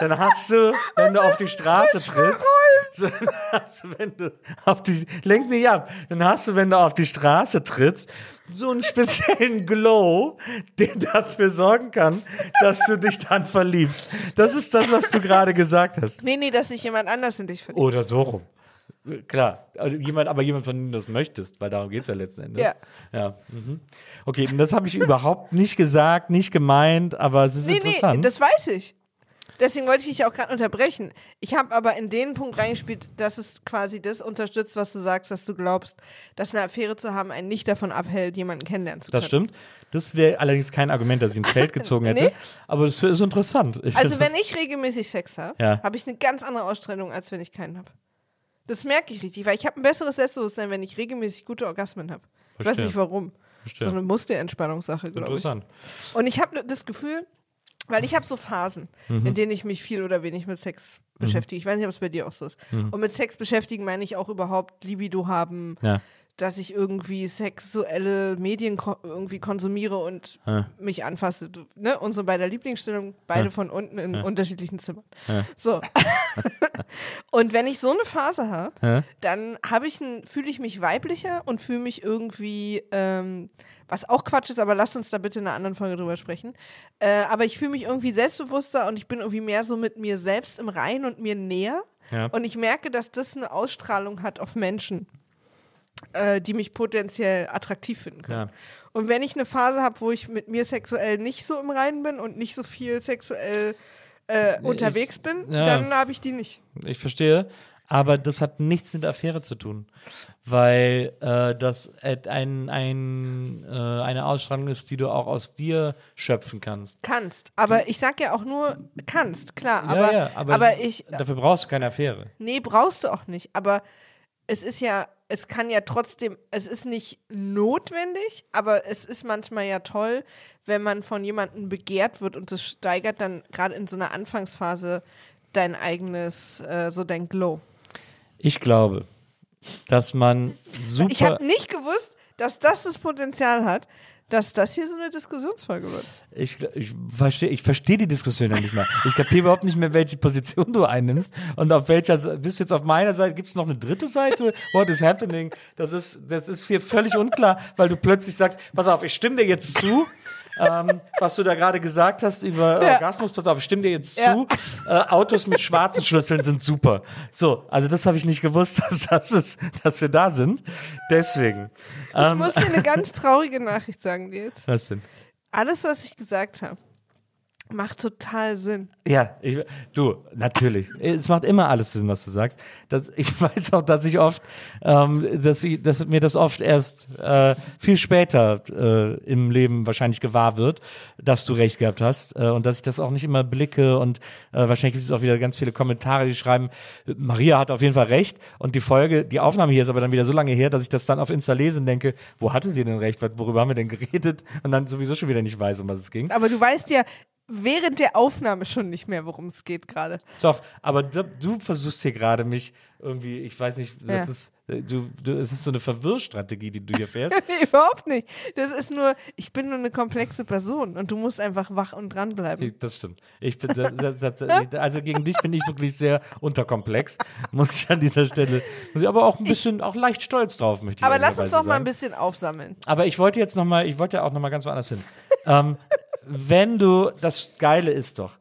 dann hast du, wenn du auf die Straße trittst, so, hast du, wenn du auf die, lenk nicht ab, dann hast du, wenn du auf die Straße trittst, so einen speziellen Glow, der dafür sorgen kann, dass du dich dann verliebst. Das ist das, was du gerade gesagt hast. Nee, nee, dass sich jemand anders in dich verliebt. Oder so rum. Klar, also jemand, aber jemand, von dem du das möchtest, weil darum geht es ja letzten Endes. Ja. ja. Mhm. Okay, und das habe ich überhaupt nicht gesagt, nicht gemeint, aber es ist Nee, interessant. nee, das weiß ich. Deswegen wollte ich dich auch gerade unterbrechen. Ich habe aber in den Punkt reingespielt, dass es quasi das unterstützt, was du sagst, dass du glaubst, dass eine Affäre zu haben einen nicht davon abhält, jemanden kennenlernen zu können. das stimmt. Das wäre allerdings kein Argument, das ich ins Feld gezogen hätte. Nee. Aber das ist interessant. Ich Also wenn ich regelmäßig Sex habe, Ja. habe ich eine ganz andere Ausstrahlung, als wenn ich keinen habe. Das merke ich richtig, weil ich habe ein besseres Selbstbewusstsein, wenn ich regelmäßig gute Orgasmen habe. Ich weiß nicht warum. Verstehe. So eine Muskelentspannungssache, glaube ich. Interessant. Und ich habe das Gefühl, weil ich habe so Phasen, Mhm. in denen ich mich viel oder wenig mit Sex beschäftige. Ich weiß nicht, ob es bei dir auch so ist. Mhm. Und mit Sex beschäftigen meine ich auch überhaupt Libido haben, Ja. Dass ich irgendwie sexuelle Medien irgendwie konsumiere und Ja. mich anfasse. Ne? Unsere beide Lieblingsstellungen, beide Ja. von unten in unterschiedlichen Zimmern. So. und wenn ich so eine Phase habe, Ja. dann habe ich fühle ich mich weiblicher und fühle mich irgendwie, ähm, was auch Quatsch ist, aber lasst uns da bitte in einer anderen Folge drüber sprechen. Äh, aber ich fühle mich irgendwie selbstbewusster und ich bin irgendwie mehr so mit mir selbst im Rein und mir näher. Ja. Und ich merke, dass das eine Ausstrahlung hat auf Menschen, äh, die mich potenziell attraktiv finden können. Ja. Und wenn ich eine Phase habe, wo ich mit mir sexuell nicht so im Reinen bin und nicht so viel sexuell äh, unterwegs bin, ja. dann habe ich die nicht. Ich verstehe. Aber das hat nichts mit Affäre zu tun. Weil äh, das ein, ein, äh, eine Ausstrahlung ist, die du auch aus dir schöpfen kannst. Kannst. Aber ich sag ja auch nur, kannst, klar. Aber, ja, ja, aber, aber ist, ich, dafür brauchst du keine Affäre. Nee, brauchst du auch nicht. Aber es ist ja, es kann ja trotzdem, es ist nicht notwendig, aber es ist manchmal ja toll, wenn man von jemandem begehrt wird und das steigert dann gerade in so einer Anfangsphase dein eigenes, äh, so dein Glow. Ich glaube, dass man super. Ich habe nicht gewusst, dass das das Potenzial hat, dass das hier so eine Diskussionsfolge wird. Ich, ich verstehe ich versteh die Diskussion ja nicht mehr. Ich kapiere überhaupt nicht mehr, welche Position du einnimmst und auf welcher bist du jetzt auf meiner Seite? Gibt es noch eine dritte Seite? What is happening? Das ist, das ist hier völlig unklar, weil du plötzlich sagst, pass auf, ich stimme dir jetzt zu. Ähm, was du da gerade gesagt hast über Ja. Orgasmus, pass auf, ich stimme dir jetzt Ja. zu. Äh, Autos mit schwarzen Schlüsseln sind super. So, also das habe ich nicht gewusst, dass, das ist, dass wir da sind. Deswegen. Ich Ähm, muss dir eine ganz traurige Nachricht sagen, dir jetzt. was denn? Alles, was ich gesagt habe, macht total Sinn. Ja, ich, du, natürlich. Es macht immer alles Sinn, was du sagst. Das, ich weiß auch, dass ich oft, ähm, dass, ich, dass mir das oft erst äh, viel später äh, im Leben wahrscheinlich gewahr wird, dass du recht gehabt hast äh, und dass ich das auch nicht immer blicke und äh, wahrscheinlich gibt es auch wieder ganz viele Kommentare, die schreiben, Maria hat auf jeden Fall recht und die Folge, die Aufnahme hier ist aber dann wieder so lange her, dass ich das dann auf Insta lese und denke, wo hatte sie denn recht, worüber haben wir denn geredet und dann sowieso schon wieder nicht weiß, um was es ging. Aber du weißt ja während der Aufnahme schon nicht mehr, worum es geht gerade. Doch, aber du, du versuchst hier gerade mich irgendwie, ich weiß nicht, das Ja. ist, äh, du, du, es ist so eine Verwirrstrategie, die du hier fährst. Nee, überhaupt nicht. Das ist nur, ich bin nur eine komplexe Person und du musst einfach wach und dranbleiben. Ich, das stimmt. Ich bin, das, das, das, also gegen dich bin ich wirklich sehr unterkomplex, muss ich an dieser Stelle. Muss ich aber auch ein bisschen, auch leicht stolz drauf, möchte ich Aber lass uns doch mal ein sagen. bisschen aufsammeln. Aber ich wollte jetzt noch mal, ich wollte ja auch noch mal ganz woanders hin. ähm, wenn du, das Geile ist doch,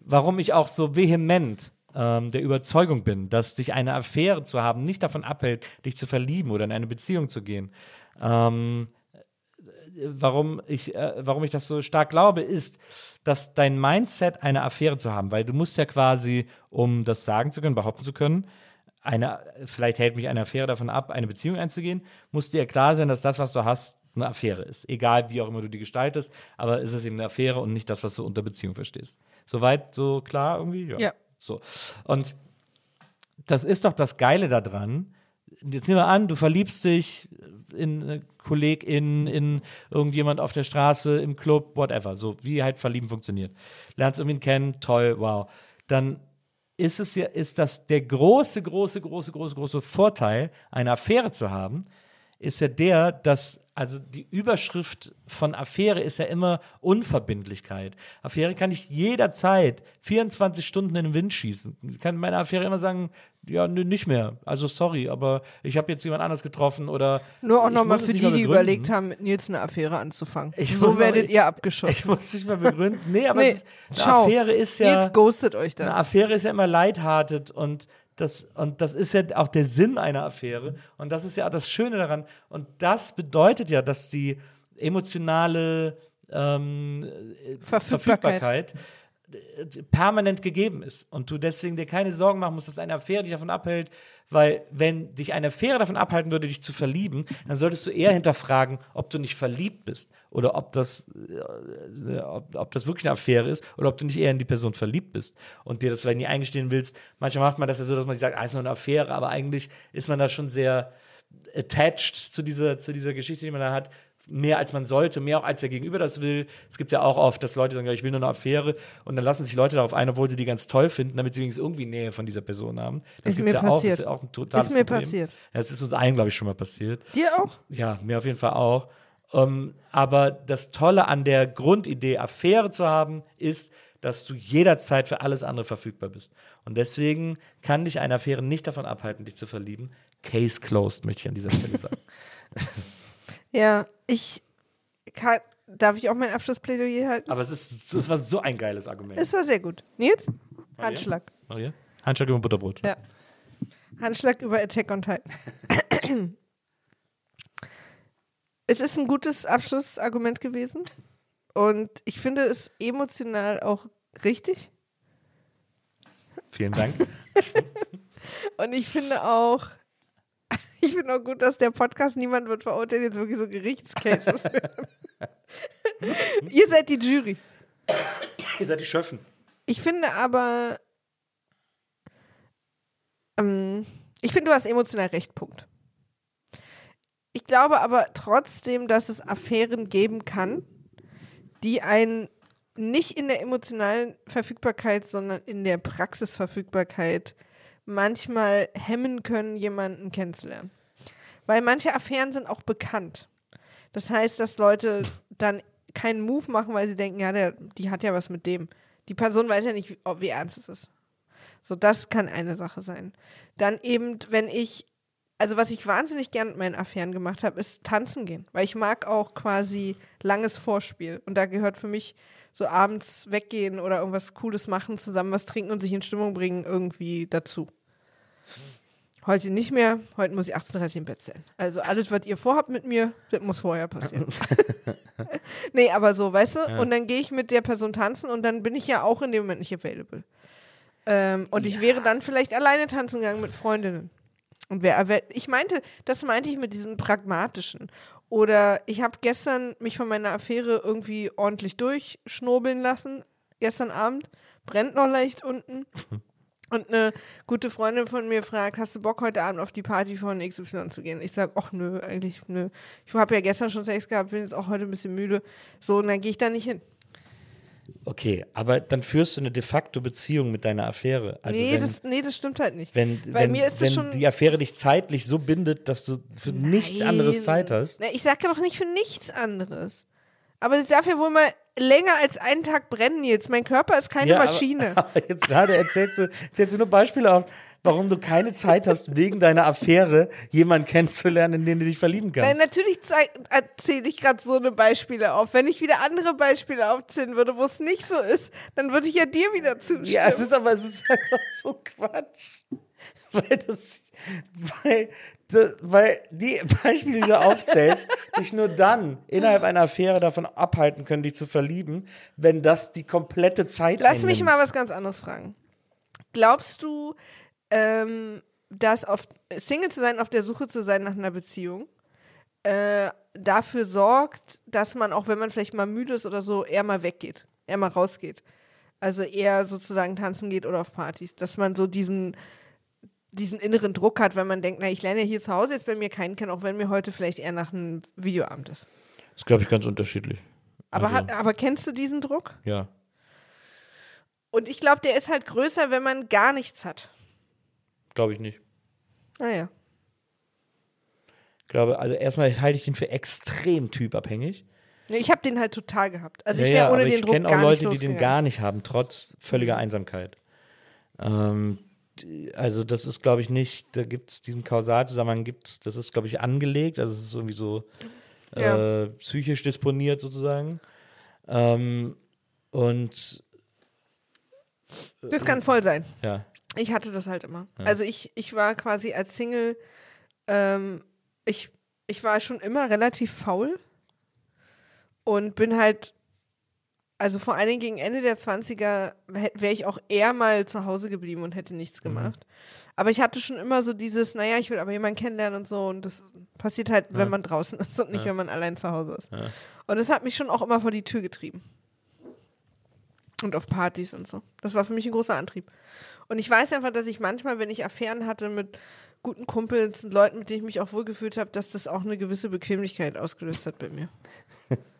warum ich auch so vehement ähm, der Überzeugung bin, dass dich eine Affäre zu haben nicht davon abhält, dich zu verlieben oder in eine Beziehung zu gehen. Ähm, warum ich, äh, warum ich das so stark glaube, ist, dass dein Mindset eine Affäre zu haben, weil du musst ja quasi, um das sagen zu können, behaupten zu können, eine, vielleicht hält mich eine Affäre davon ab, eine Beziehung einzugehen, muss dir klar sein, dass das, was du hast, eine Affäre ist. Egal, wie auch immer du die gestaltest, aber es ist eben eine Affäre und nicht das, was du unter Beziehung verstehst. Soweit, so klar irgendwie? Ja. So. Und das ist doch das Geile daran. Jetzt nehmen wir an, du verliebst dich in eine Kollegin, in irgendjemand auf der Straße, im Club, whatever. So wie halt Verlieben funktioniert. Lernst irgendwen kennen, toll, wow. Dann ist es ja, ist das der große, große, große, große, große Vorteil, eine Affäre zu haben, ist ja der, dass, also die Überschrift von Affäre ist ja immer Unverbindlichkeit. Affäre kann ich jederzeit 24 Stunden in den Wind schießen. Ich kann meine Affäre immer sagen, ja, nö, nicht mehr. Also sorry, aber ich habe jetzt jemand anderes getroffen oder. Nur auch ich nochmal für die, die überlegt haben, mit Nils eine Affäre anzufangen. Ich so werdet ich- ihr Ich abgeschossen. muss nicht mal begründen. Nee, aber Nee, es ist, eine. Affäre ist ja. Nils ghostet euch Eine dann. Affäre ist ja immer leithartet und das, und das ist ja auch der Sinn einer Affäre. Und das ist ja auch das Schöne daran. Und das bedeutet ja, dass die emotionale ähm, Verfügbarkeit. Verfügbarkeit äh, permanent gegeben ist und du deswegen dir keine Sorgen machen musst, dass eine Affäre dich davon abhält, weil wenn dich eine Affäre davon abhalten würde, dich zu verlieben, dann solltest du eher hinterfragen, ob du nicht verliebt bist oder ob das, äh, ob, ob das wirklich eine Affäre ist oder ob du nicht eher in die Person verliebt bist und dir das vielleicht nicht eingestehen willst. Manchmal macht man das ja so, dass man sich sagt, ah, ist nur eine Affäre, aber eigentlich ist man da schon sehr attached zu dieser, zu dieser Geschichte, die man da hat, mehr als man sollte, mehr auch als der Gegenüber das will. Es gibt ja auch oft, dass Leute sagen, ja, ich will nur eine Affäre und dann lassen sich Leute darauf ein, obwohl sie die ganz toll finden, damit sie wenigstens irgendwie Nähe von dieser Person haben. Das mir ja auch, das passiert. ist ja auch ein totales Ist mir Problem. passiert. Ja, das ist uns allen, glaube ich, schon mal passiert. Dir auch? Ja, mir auf jeden Fall auch. Ähm, aber das Tolle an der Grundidee, Affäre zu haben, ist, dass du jederzeit für alles andere verfügbar bist. Und deswegen kann dich eine Affäre nicht davon abhalten, dich zu verlieben. Case closed, möchte ich an dieser Stelle sagen. Ja, ich kann, darf ich auch mein Abschlussplädoyer halten? Aber es ist, es war so ein geiles Argument. Es war sehr gut. Nils? Handschlag. Maria? Handschlag über Butterbrot. Ja. Handschlag über Attack on Titan. es ist ein gutes Abschlussargument gewesen. Und ich finde es emotional auch richtig. Vielen Dank. Und ich finde auch, ich finde auch gut, dass der Podcast niemand wird verurteilt, jetzt wirklich so Gerichtscases. Ihr seid die Jury. Ihr seid die Schöffen. Ich finde aber, ähm, ich finde, du hast emotional recht, Punkt. Ich glaube aber trotzdem, dass es Affären geben kann, die einen nicht in der emotionalen Verfügbarkeit, sondern in der Praxisverfügbarkeit manchmal hemmen können, jemanden kennenzulernen. Weil manche Affären sind auch bekannt. Das heißt, dass Leute dann keinen Move machen, weil sie denken, ja, der, die hat ja was mit dem. Die Person weiß ja nicht, wie, wie ernst es ist. So, das kann eine Sache sein. Dann eben, wenn ich, also was ich wahnsinnig gern mit meinen Affären gemacht habe, ist tanzen gehen. Weil ich mag auch quasi langes Vorspiel. Und da gehört für mich so abends weggehen oder irgendwas Cooles machen, zusammen was trinken und sich in Stimmung bringen, irgendwie dazu. Heute nicht mehr, heute muss ich 18.30 im Bett sein. Also alles, was ihr vorhabt mit mir, das muss vorher passieren. nee, aber so, weißt du? Ja. Und dann gehe ich mit der Person tanzen und dann bin ich ja auch in dem Moment nicht available. Ähm, und ich wäre dann vielleicht alleine tanzen gegangen mit Freundinnen. Und wer, ich meinte, das meinte ich mit diesem pragmatischen. Oder ich habe gestern mich von meiner Affäre irgendwie ordentlich durchschnobeln lassen, gestern Abend, brennt noch leicht unten. Und eine gute Freundin von mir fragt, hast du Bock heute Abend auf die Party von XY zu gehen? Ich sage, ach nö, eigentlich nö. Ich habe ja gestern schon Sex gehabt, bin jetzt auch heute ein bisschen müde. So, und dann gehe ich da nicht hin. Okay, aber dann führst du eine de facto Beziehung mit deiner Affäre. Also nee, wenn, das, nee, das stimmt halt nicht. wenn, Bei wenn, mir ist wenn das schon. die Affäre dich zeitlich so bindet, dass du für nichts Nein. anderes Zeit hast. Na, ich sage doch nicht für nichts anderes. Aber ich darf ja wohl mal länger als einen Tag brennen, Nils. Mein Körper ist keine Ja, Maschine. Aber, aber jetzt gerade erzählst du, erzählst du nur Beispiele auf, warum du keine Zeit hast, wegen deiner Affäre jemanden kennenzulernen, in den du dich verlieben Nein, kannst. natürlich erzähle ich gerade so eine Beispiele auf. Wenn ich wieder andere Beispiele aufzählen würde, wo es nicht so ist, dann würde ich ja dir wieder zustimmen. Ja, es ist aber es ist einfach so Quatsch. Weil das, weil, das, weil die Beispiele, die du aufzählst, dich nur dann innerhalb einer Affäre davon abhalten können, dich zu verlieben, wenn das die komplette Zeit Lass mich einnimmt. mal was ganz anderes fragen. Glaubst du, ähm, dass auf Single zu sein, auf der Suche zu sein nach einer Beziehung, äh, dafür sorgt, dass man auch, wenn man vielleicht mal müde ist oder so, eher mal weggeht, eher mal rausgeht? Also eher sozusagen tanzen geht oder auf Partys, dass man so diesen diesen inneren Druck hat, wenn man denkt, na, ich lerne ja hier zu Hause jetzt bei mir keinen kennen, auch wenn mir heute vielleicht eher nach einem Videoabend ist. Das ist, glaube ich, ganz unterschiedlich. Aber, Also- hat, aber kennst du diesen Druck? Ja. Und ich glaube, der ist halt größer, wenn man gar nichts hat. Glaube ich nicht. Naja. Ich glaube, also erstmal halte ich den für extrem typabhängig. Ich habe den halt total gehabt. Also ich wäre ja, ohne aber den ich Druck kenne gar auch Leute, die den gar nicht haben, trotz völliger Einsamkeit. Ähm, also das ist, glaube ich, nicht, da gibt es diesen Kausalzusammenhang, gibt's, das ist, glaube ich, angelegt, also es ist irgendwie so Ja. äh, psychisch disponiert sozusagen. Ähm, und Das kann voll sein. ja, Ich hatte das halt immer. Also ich, ich war quasi als Single, ähm, ich, ich war schon immer relativ faul und bin halt, also vor allen Dingen gegen Ende der 20er wäre ich auch eher mal zu Hause geblieben und hätte nichts gemacht. Aber ich hatte schon immer so dieses, naja, ich will aber jemanden kennenlernen und so und das passiert halt, wenn man draußen ist und nicht, wenn man allein zu Hause ist. Ja. Und das hat mich schon auch immer vor die Tür getrieben. Und auf Partys und so. Das war für mich ein großer Antrieb. Und ich weiß einfach, dass ich manchmal, wenn ich Affären hatte mit guten Kumpels und Leuten, mit denen ich mich auch wohlgefühlt habe, dass das auch eine gewisse Bequemlichkeit ausgelöst hat bei mir.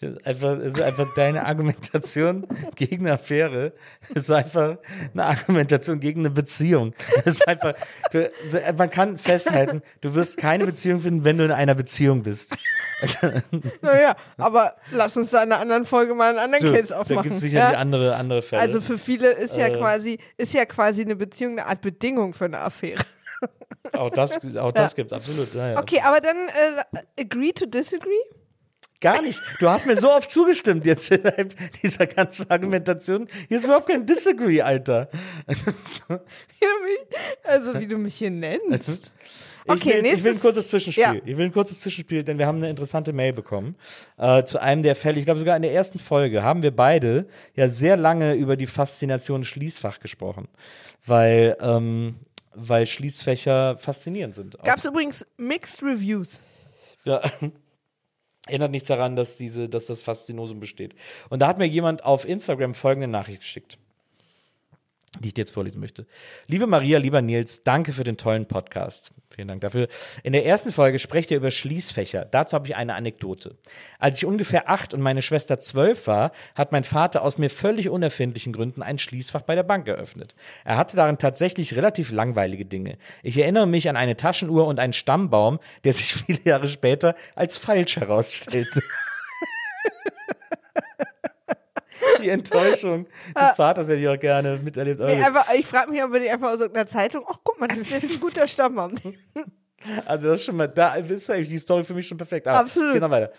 Das ist einfach, es ist einfach deine Argumentation gegen eine Affäre. Es ist einfach eine Argumentation gegen eine Beziehung. Es ist einfach, du, man kann festhalten, du wirst keine Beziehung finden, wenn du in einer Beziehung bist. Naja, aber lass uns da in einer anderen Folge mal einen anderen So, Case da aufmachen. gibt es sicherlich ja? andere, andere Fälle. Also für viele ist ja Äh. quasi, ist ja quasi eine Beziehung eine Art Bedingung für eine Affäre. auch das, auch das gibt es, absolut. Ja, ja. Okay, aber dann äh, agree to disagree? Gar nicht. Du hast mir so oft zugestimmt jetzt innerhalb dieser ganzen Argumentation. Hier ist überhaupt kein Disagree, Alter. Also wie du mich hier nennst. Ich, Okay, will, jetzt- ich will ein kurzes Zwischenspiel. Ja. Ich will ein kurzes Zwischenspiel, denn wir haben eine interessante Mail bekommen äh, zu einem der Fälle. Ich glaube, sogar in der ersten Folge haben wir beide ja sehr lange über die Faszination Schließfach gesprochen, weil, ähm, weil Schließfächer faszinierend sind. Gab es übrigens Mixed Reviews. Ja. Erinnert nichts daran, dass, diese, dass das Faszinosum besteht. Und da hat mir jemand auf Instagram folgende Nachricht geschickt, die ich dir jetzt vorlesen möchte. Liebe Maria, lieber Nils, danke für den tollen Podcast. Vielen Dank dafür. In der ersten Folge sprecht ihr über Schließfächer. Dazu habe ich eine Anekdote. Als ich ungefähr acht und meine Schwester zwölf war, hat mein Vater aus mir völlig unerfindlichen Gründen ein Schließfach bei der Bank eröffnet. Er hatte darin tatsächlich relativ langweilige Dinge. Ich erinnere mich an eine Taschenuhr und einen Stammbaum, der sich viele Jahre später als falsch herausstellte. Die Enttäuschung des Vaters hätte ich auch gerne miterlebt. Nee, einfach, ich frage mich, ob er die einfach aus irgendeiner Zeitung, ach guck mal, das ist jetzt ein guter Stammbaum. Also das ist schon mal, da ist eigentlich die Story für mich schon perfekt. Aber Absolut. Genau weiter.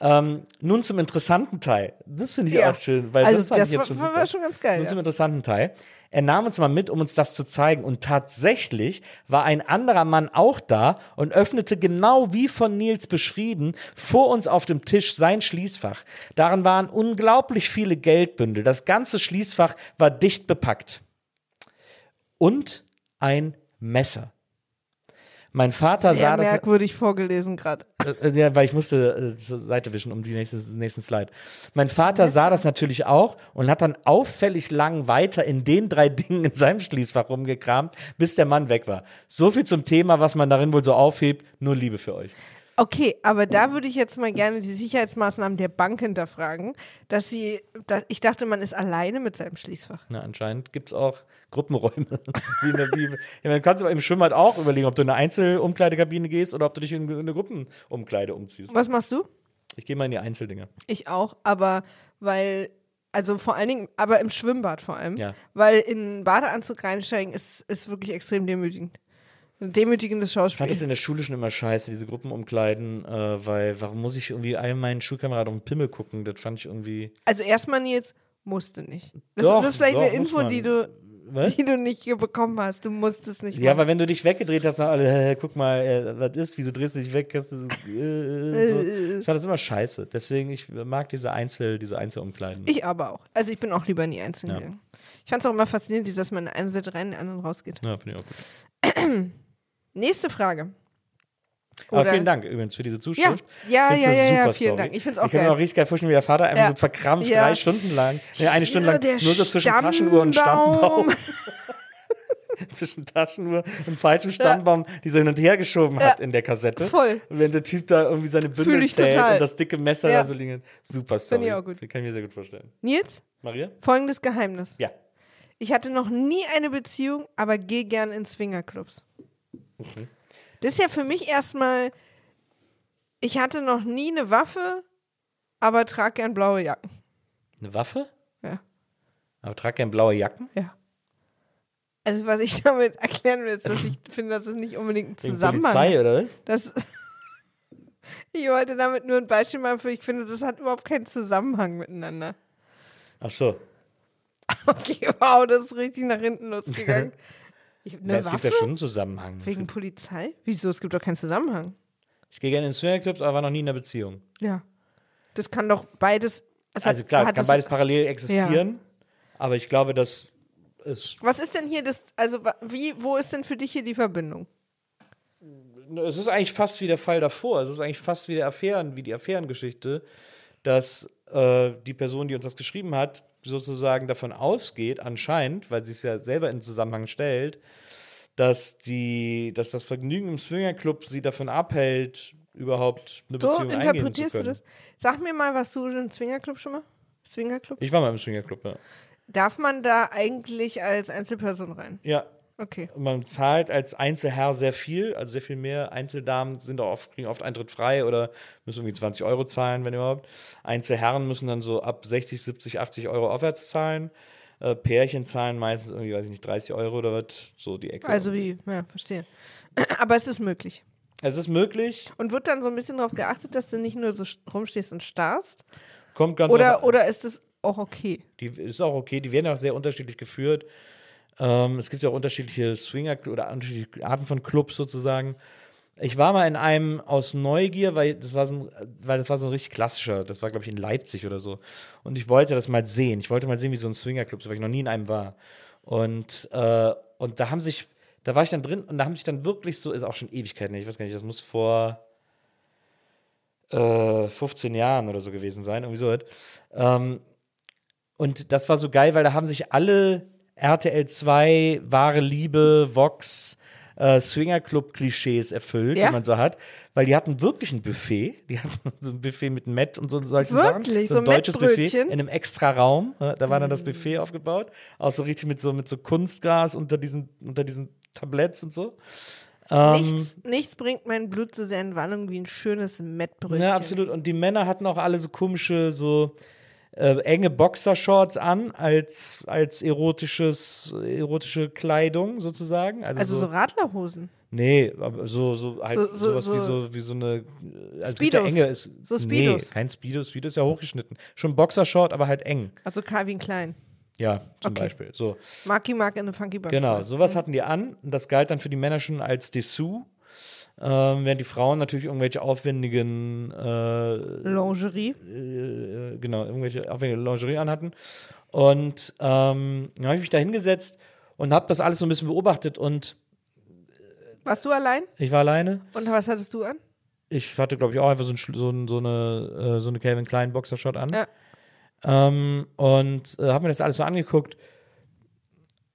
Ähm, nun zum interessanten Teil. Das finde ich Ja. auch schön, weil Also das fand das ich jetzt war- schon super. war schon ganz geil, Nun ja. zum interessanten Teil. Er nahm uns mal mit, um uns das zu zeigen. Und tatsächlich war ein anderer Mann auch da und öffnete genau wie von Nils beschrieben vor uns auf dem Tisch sein Schließfach. Darin waren unglaublich viele Geldbündel. Das ganze Schließfach war dicht bepackt. Und ein Messer. Mein Vater Sehr sah das. merkwürdig vorgelesen gerade. Äh, Ja, weil ich musste äh, zur Seite wischen um die nächste, nächsten Slide. Mein Vater sah das natürlich auch und hat dann auffällig lang weiter in den drei Dingen in seinem Schließfach rumgekramt, bis der Mann weg war. So viel zum Thema, was man darin wohl so aufhebt. Nur Liebe für euch. Okay, aber da würde ich jetzt mal gerne die Sicherheitsmaßnahmen der Bank hinterfragen, dass sie, dass, ich dachte, man ist alleine mit seinem Schließfach. Na, anscheinend gibt es auch Gruppenräume. wie eine, wie, ja, man kannst aber im Schwimmbad auch überlegen, ob du in eine Einzelumkleidekabine gehst oder ob du dich in eine Gruppenumkleide umziehst. Was machst du? Ich gehe mal in die Einzeldinger. Ich auch, aber weil, also vor allen Dingen, aber im Schwimmbad vor allem, Ja. weil in einen Badeanzug reinsteigen ist, ist wirklich extrem demütigend. Ein demütigendes Ich fand Schauspiel. das in der Schule schon immer scheiße, diese Gruppenumkleiden, äh, weil warum muss ich irgendwie all meinen Schulkameraden auf den Pimmel gucken? Das fand ich irgendwie. Also erstmal Nils, musste nicht. Das, Doch, das ist vielleicht doch, eine Info, die du, Was? die du nicht bekommen hast. Du musstest nicht Ja, machen. aber wenn du dich weggedreht hast, dann alle, äh, guck mal, äh, was ist, wieso drehst du dich weg? Hast du, äh, so. Ich fand das immer scheiße. Deswegen, ich mag diese Einzel, diese Einzelumkleiden. Ich aber auch. Also ich bin auch lieber in die Einzelnen Ja. gegangen. Ich fand es auch immer faszinierend, dass man in eine Seite rein, in die anderen rausgeht. ja, finde ich auch gut. Nächste Frage. Aber vielen Dank übrigens für diese Ja, Zuschrift. ja, ja, ja, ja, super vielen Story. Dank. Ich finde es auch Ich kann mir geil. auch richtig geil vorstellen, wie der Vater einfach Ja. so verkrampft Ja. drei Stunden lang, nee, eine Stunde Ja, lang, nur so zwischen Taschenuhr und Stammbaum. Stammbaum. zwischen Taschenuhr und falschem Stammbaum, die so hin und her geschoben hat Ja. in der Kassette. Voll. Und wenn der Typ da irgendwie seine Bündel ich zählt total. und das dicke Messer Ja. da so liegen. Super Story. ich auch gut. Kann ich mir sehr gut vorstellen. Nils, Maria? folgendes Geheimnis. Ja. Ich hatte noch nie eine Beziehung, aber gehe gern in Swingerclubs. Das ist ja für mich erstmal, ich hatte noch nie eine Waffe, aber trage gern blaue Jacken. Eine Waffe? Ja. Aber trag gern blaue Jacken? Ja. Also was ich damit erklären will, ist, dass ich finde, das ist nicht unbedingt ein Zusammenhang. Polizei oder was? Das ich wollte damit nur ein Beispiel machen, für ich finde, das hat überhaupt keinen Zusammenhang miteinander. Ach so. Okay, wow, das ist richtig nach hinten losgegangen. Ja, es gibt ja schon einen Zusammenhang. Es Wegen gibt- Polizei? Wieso? Es gibt doch keinen Zusammenhang. Ich gehe gerne in Swingerclubs, aber war noch nie in einer Beziehung. Ja. Das kann doch beides. es Also hat- klar, es kann beides parallel existieren, aber ich glaube, dass es, Was ist denn hier das, also wie, wo ist denn für dich hier die Verbindung? es ist eigentlich fast wie der Fall davor. Es ist eigentlich fast wie der Affären, wie die Affärengeschichte, dass äh, die Person, die uns das geschrieben hat, sozusagen davon ausgeht, anscheinend, weil sie es ja selber in Zusammenhang stellt, dass die, dass das Vergnügen im Swingerclub sie davon abhält, überhaupt eine So Beziehung eingehen zu interpretierst du können. das? Sag mir mal, warst du im Swingerclub schon mal? Swingerclub? Ich war mal im Swingerclub, ja. Darf man da eigentlich als Einzelperson rein? Ja, Okay. man zahlt als Einzelherr sehr viel, also sehr viel mehr. Einzeldamen sind auch oft, kriegen oft Eintritt frei oder müssen irgendwie 20 Euro zahlen, wenn überhaupt. Einzelherren müssen dann so ab 60, 70, 80 Euro aufwärts zahlen. Äh, Pärchen zahlen meistens irgendwie, weiß ich nicht, 30 Euro oder was, so die Ecke. Also wie, ja, verstehe. Aber es ist möglich. Es ist möglich, Und wird dann so ein bisschen darauf geachtet, dass du nicht nur so st- rumstehst und starrst? kommt ganz Oder, oder ist es auch okay? Die ist auch okay, die werden auch sehr unterschiedlich geführt. Ähm, es gibt ja auch unterschiedliche Swinger oder unterschiedliche Arten von Clubs sozusagen. Ich war mal in einem aus Neugier, weil das war so ein, weil das war so ein richtig klassischer, das war glaube ich in Leipzig oder so. Und ich wollte das mal sehen. Ich wollte mal sehen, wie so ein Swingerclub ist, weil ich noch nie in einem war. Und, äh, und da haben sich, da war ich dann drin und da haben sich dann wirklich so, ist auch schon Ewigkeiten, ich weiß gar nicht, das muss vor äh, 15 Jahren oder so gewesen sein, irgendwie so. Ähm, und das war so geil, weil da haben sich alle RTL 2, wahre Liebe, Vox, äh, Swingerclub-Klischees erfüllt, Ja? die man so hat. Weil die hatten wirklich ein Buffet. Die hatten so ein Buffet mit Met und so solchen Sachen. Wirklich? So So ein deutsches Buffet in einem extra Raum. Ja, Da war dann das Buffet aufgebaut. Auch so richtig mit so, mit so Kunstgras unter diesen, unter diesen Tabletts und so. Ähm, nichts, nichts bringt mein Blut so sehr in Wallung wie ein schönes Mettbrötchen. Ja, absolut. Und die Männer hatten auch alle so komische, so äh, enge Boxershorts an als, als erotisches, erotische Kleidung sozusagen. Also, Also so so, Radlerhosen. nee, aber so, so halt So- so- sowas wie so- so wie so eine äh, also Speedos. enge ist, So Nee, Speedos. kein Speedo, Speedo ist ja hochgeschnitten. Schon Boxershort, aber halt eng. Also Calvin Klein. Ja, zum Okay. Beispiel. So. Marky Mark and the Funky Bunch. Genau, sowas hatten die an. Und das galt dann für die Männer schon als Dessous. Ähm, während die Frauen natürlich irgendwelche aufwendigen äh, Lingerie. äh, genau, irgendwelche aufwendige Lingerie anhatten. Und ähm, dann habe ich mich da hingesetzt und habe das alles so ein bisschen beobachtet und Warst du allein? ich war alleine. Und was hattest du an? Ich hatte, glaube ich, auch einfach so, ein, Schl- so, ein, so eine, äh, so eine Calvin Klein Boxershot an. Ja. Ähm, und äh, habe mir das alles so angeguckt.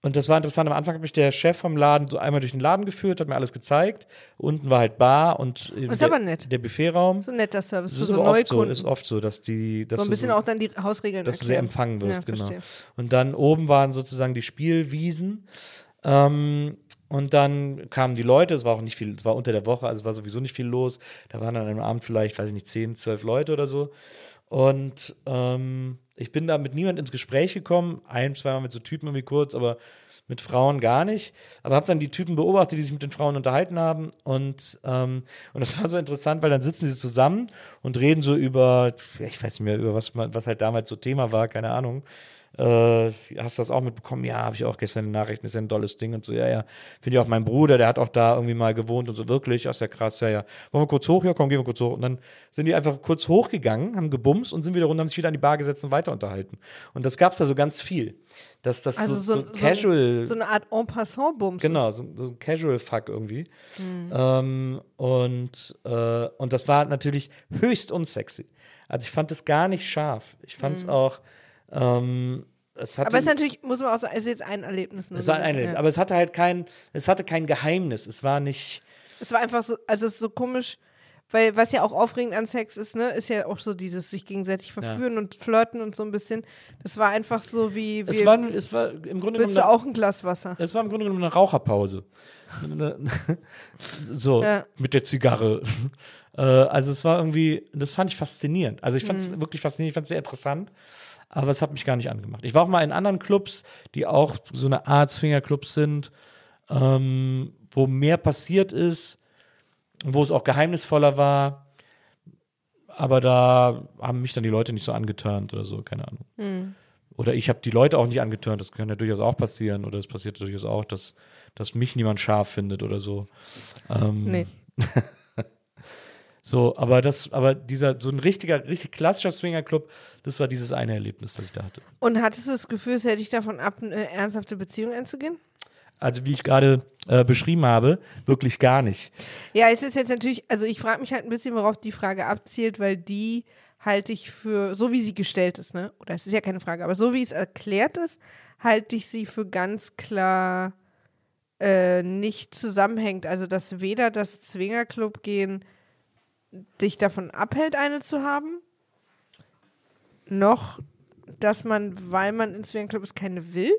Und das war interessant. Am Anfang hat mich der Chef vom Laden so einmal durch den Laden geführt, hat mir alles gezeigt. Unten war halt Bar und eben Ist der, aber nett. der Buffetraum. So ein netter Service für ist so aber neue oft so, ist oft so, dass die, dass so ein bisschen auch dann die Hausregeln dass du sehr erklären. empfangen wirst, Ja, genau. verstehe. Und dann oben waren sozusagen die Spielwiesen. Ähm, und dann kamen die Leute, es war auch nicht viel, es war unter der Woche, also es war sowieso nicht viel los. Da waren dann am Abend vielleicht, weiß ich nicht, 10, 12 Leute oder so. Und ähm, ich bin da mit niemand ins Gespräch gekommen, ein, zweimal mit so Typen irgendwie kurz, aber mit Frauen gar nicht. Aber habe dann die Typen beobachtet, die sich mit den Frauen unterhalten haben. Und, ähm, und das war so interessant, weil dann sitzen sie zusammen und reden so über, ich weiß nicht mehr, über was, was halt damals so Thema war, keine Ahnung. Äh, hast du das auch mitbekommen? Ja, habe ich auch gestern in den Nachrichten, ist ja ein tolles Ding und so, ja, ja. Finde ich auch mein Bruder, der hat auch da irgendwie mal gewohnt und so, wirklich, ach, ist ja krass, ja, ja. Wollen wir kurz hoch? Ja, komm, gehen wir kurz hoch. Und dann sind die einfach kurz hochgegangen, haben gebumst und sind wieder runter, haben sich wieder an die Bar gesetzt und weiter unterhalten. Und das gab es da so ganz viel. Dass das Also so, so, so, casual. so eine Art En passant-Bums. Genau, so, so ein Casual-Fuck irgendwie. Mhm. Ähm, und, äh, und das war natürlich höchst unsexy. Also ich fand es gar nicht scharf. Ich fand es auch. Ähm, es hatte. Aber es ist natürlich, muss man auch sagen, es ist jetzt ein Erlebnis. nur es war ein Erlebnis, ja. aber es hatte halt kein, es hatte kein Geheimnis. Es war nicht. Es war einfach so, also es ist so komisch, weil was ja auch aufregend an Sex ist, ne, ist ja auch so dieses sich gegenseitig verführen und flirten und so ein bisschen. Das war einfach so wie, Es wie war, es war im Grunde willst genommen. du auch ein Glas Wasser? Es war im Grunde genommen eine Raucherpause. So, Ja. mit der Zigarre. äh, also es war irgendwie, das fand ich faszinierend. Also ich fand es Mhm. wirklich faszinierend, ich fand es sehr interessant, aber es hat mich gar nicht angemacht. Ich war auch mal in anderen Clubs, die auch so eine Art Swingerclubs sind, ähm, wo mehr passiert ist, wo es auch geheimnisvoller war. Aber da haben mich dann die Leute nicht so angeturnt oder so, keine Ahnung. Hm. Oder ich habe die Leute auch nicht angeturnt, das kann ja durchaus auch passieren. Oder es passiert durchaus auch, dass, dass mich niemand scharf findet oder so. Ähm, Nee. So, aber das, aber dieser, so ein richtiger, richtig klassischer Swingerclub, das war dieses eine Erlebnis, das ich da hatte. Und hattest du das Gefühl, es hätte dich davon ab, eine ernsthafte Beziehung einzugehen? Also, wie ich gerade äh, beschrieben habe, wirklich gar nicht. Ja, es ist jetzt natürlich, also ich frage mich halt ein bisschen, worauf die Frage abzielt, weil die halte ich für, so wie sie gestellt ist, ne? Oder es ist ja keine Frage, aber so wie es erklärt ist, halte ich sie für ganz klar äh, nicht zusammenhängt. Also, dass weder das Zwingerclub gehen dich davon abhält, eine zu haben, noch dass man, weil man in ist, keine will.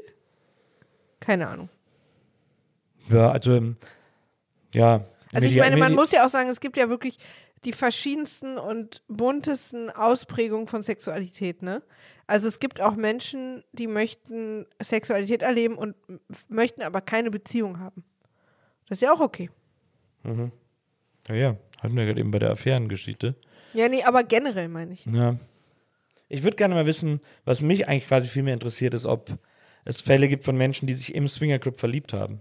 Keine Ahnung. Ja, also, ähm, ja. Also ich meine, man muss ja auch sagen, es gibt ja wirklich die verschiedensten und buntesten Ausprägungen von Sexualität, ne? Also es gibt auch Menschen, die möchten Sexualität erleben und möchten aber keine Beziehung haben. Das ist ja auch okay. Ja, ja, hatten wir gerade eben bei der Affärengeschichte. Ja, nee, aber generell meine ich. Ja. Ich würde gerne mal wissen, was mich eigentlich quasi viel mehr interessiert, ist, ob es Fälle gibt von Menschen, die sich im Swingerclub verliebt haben.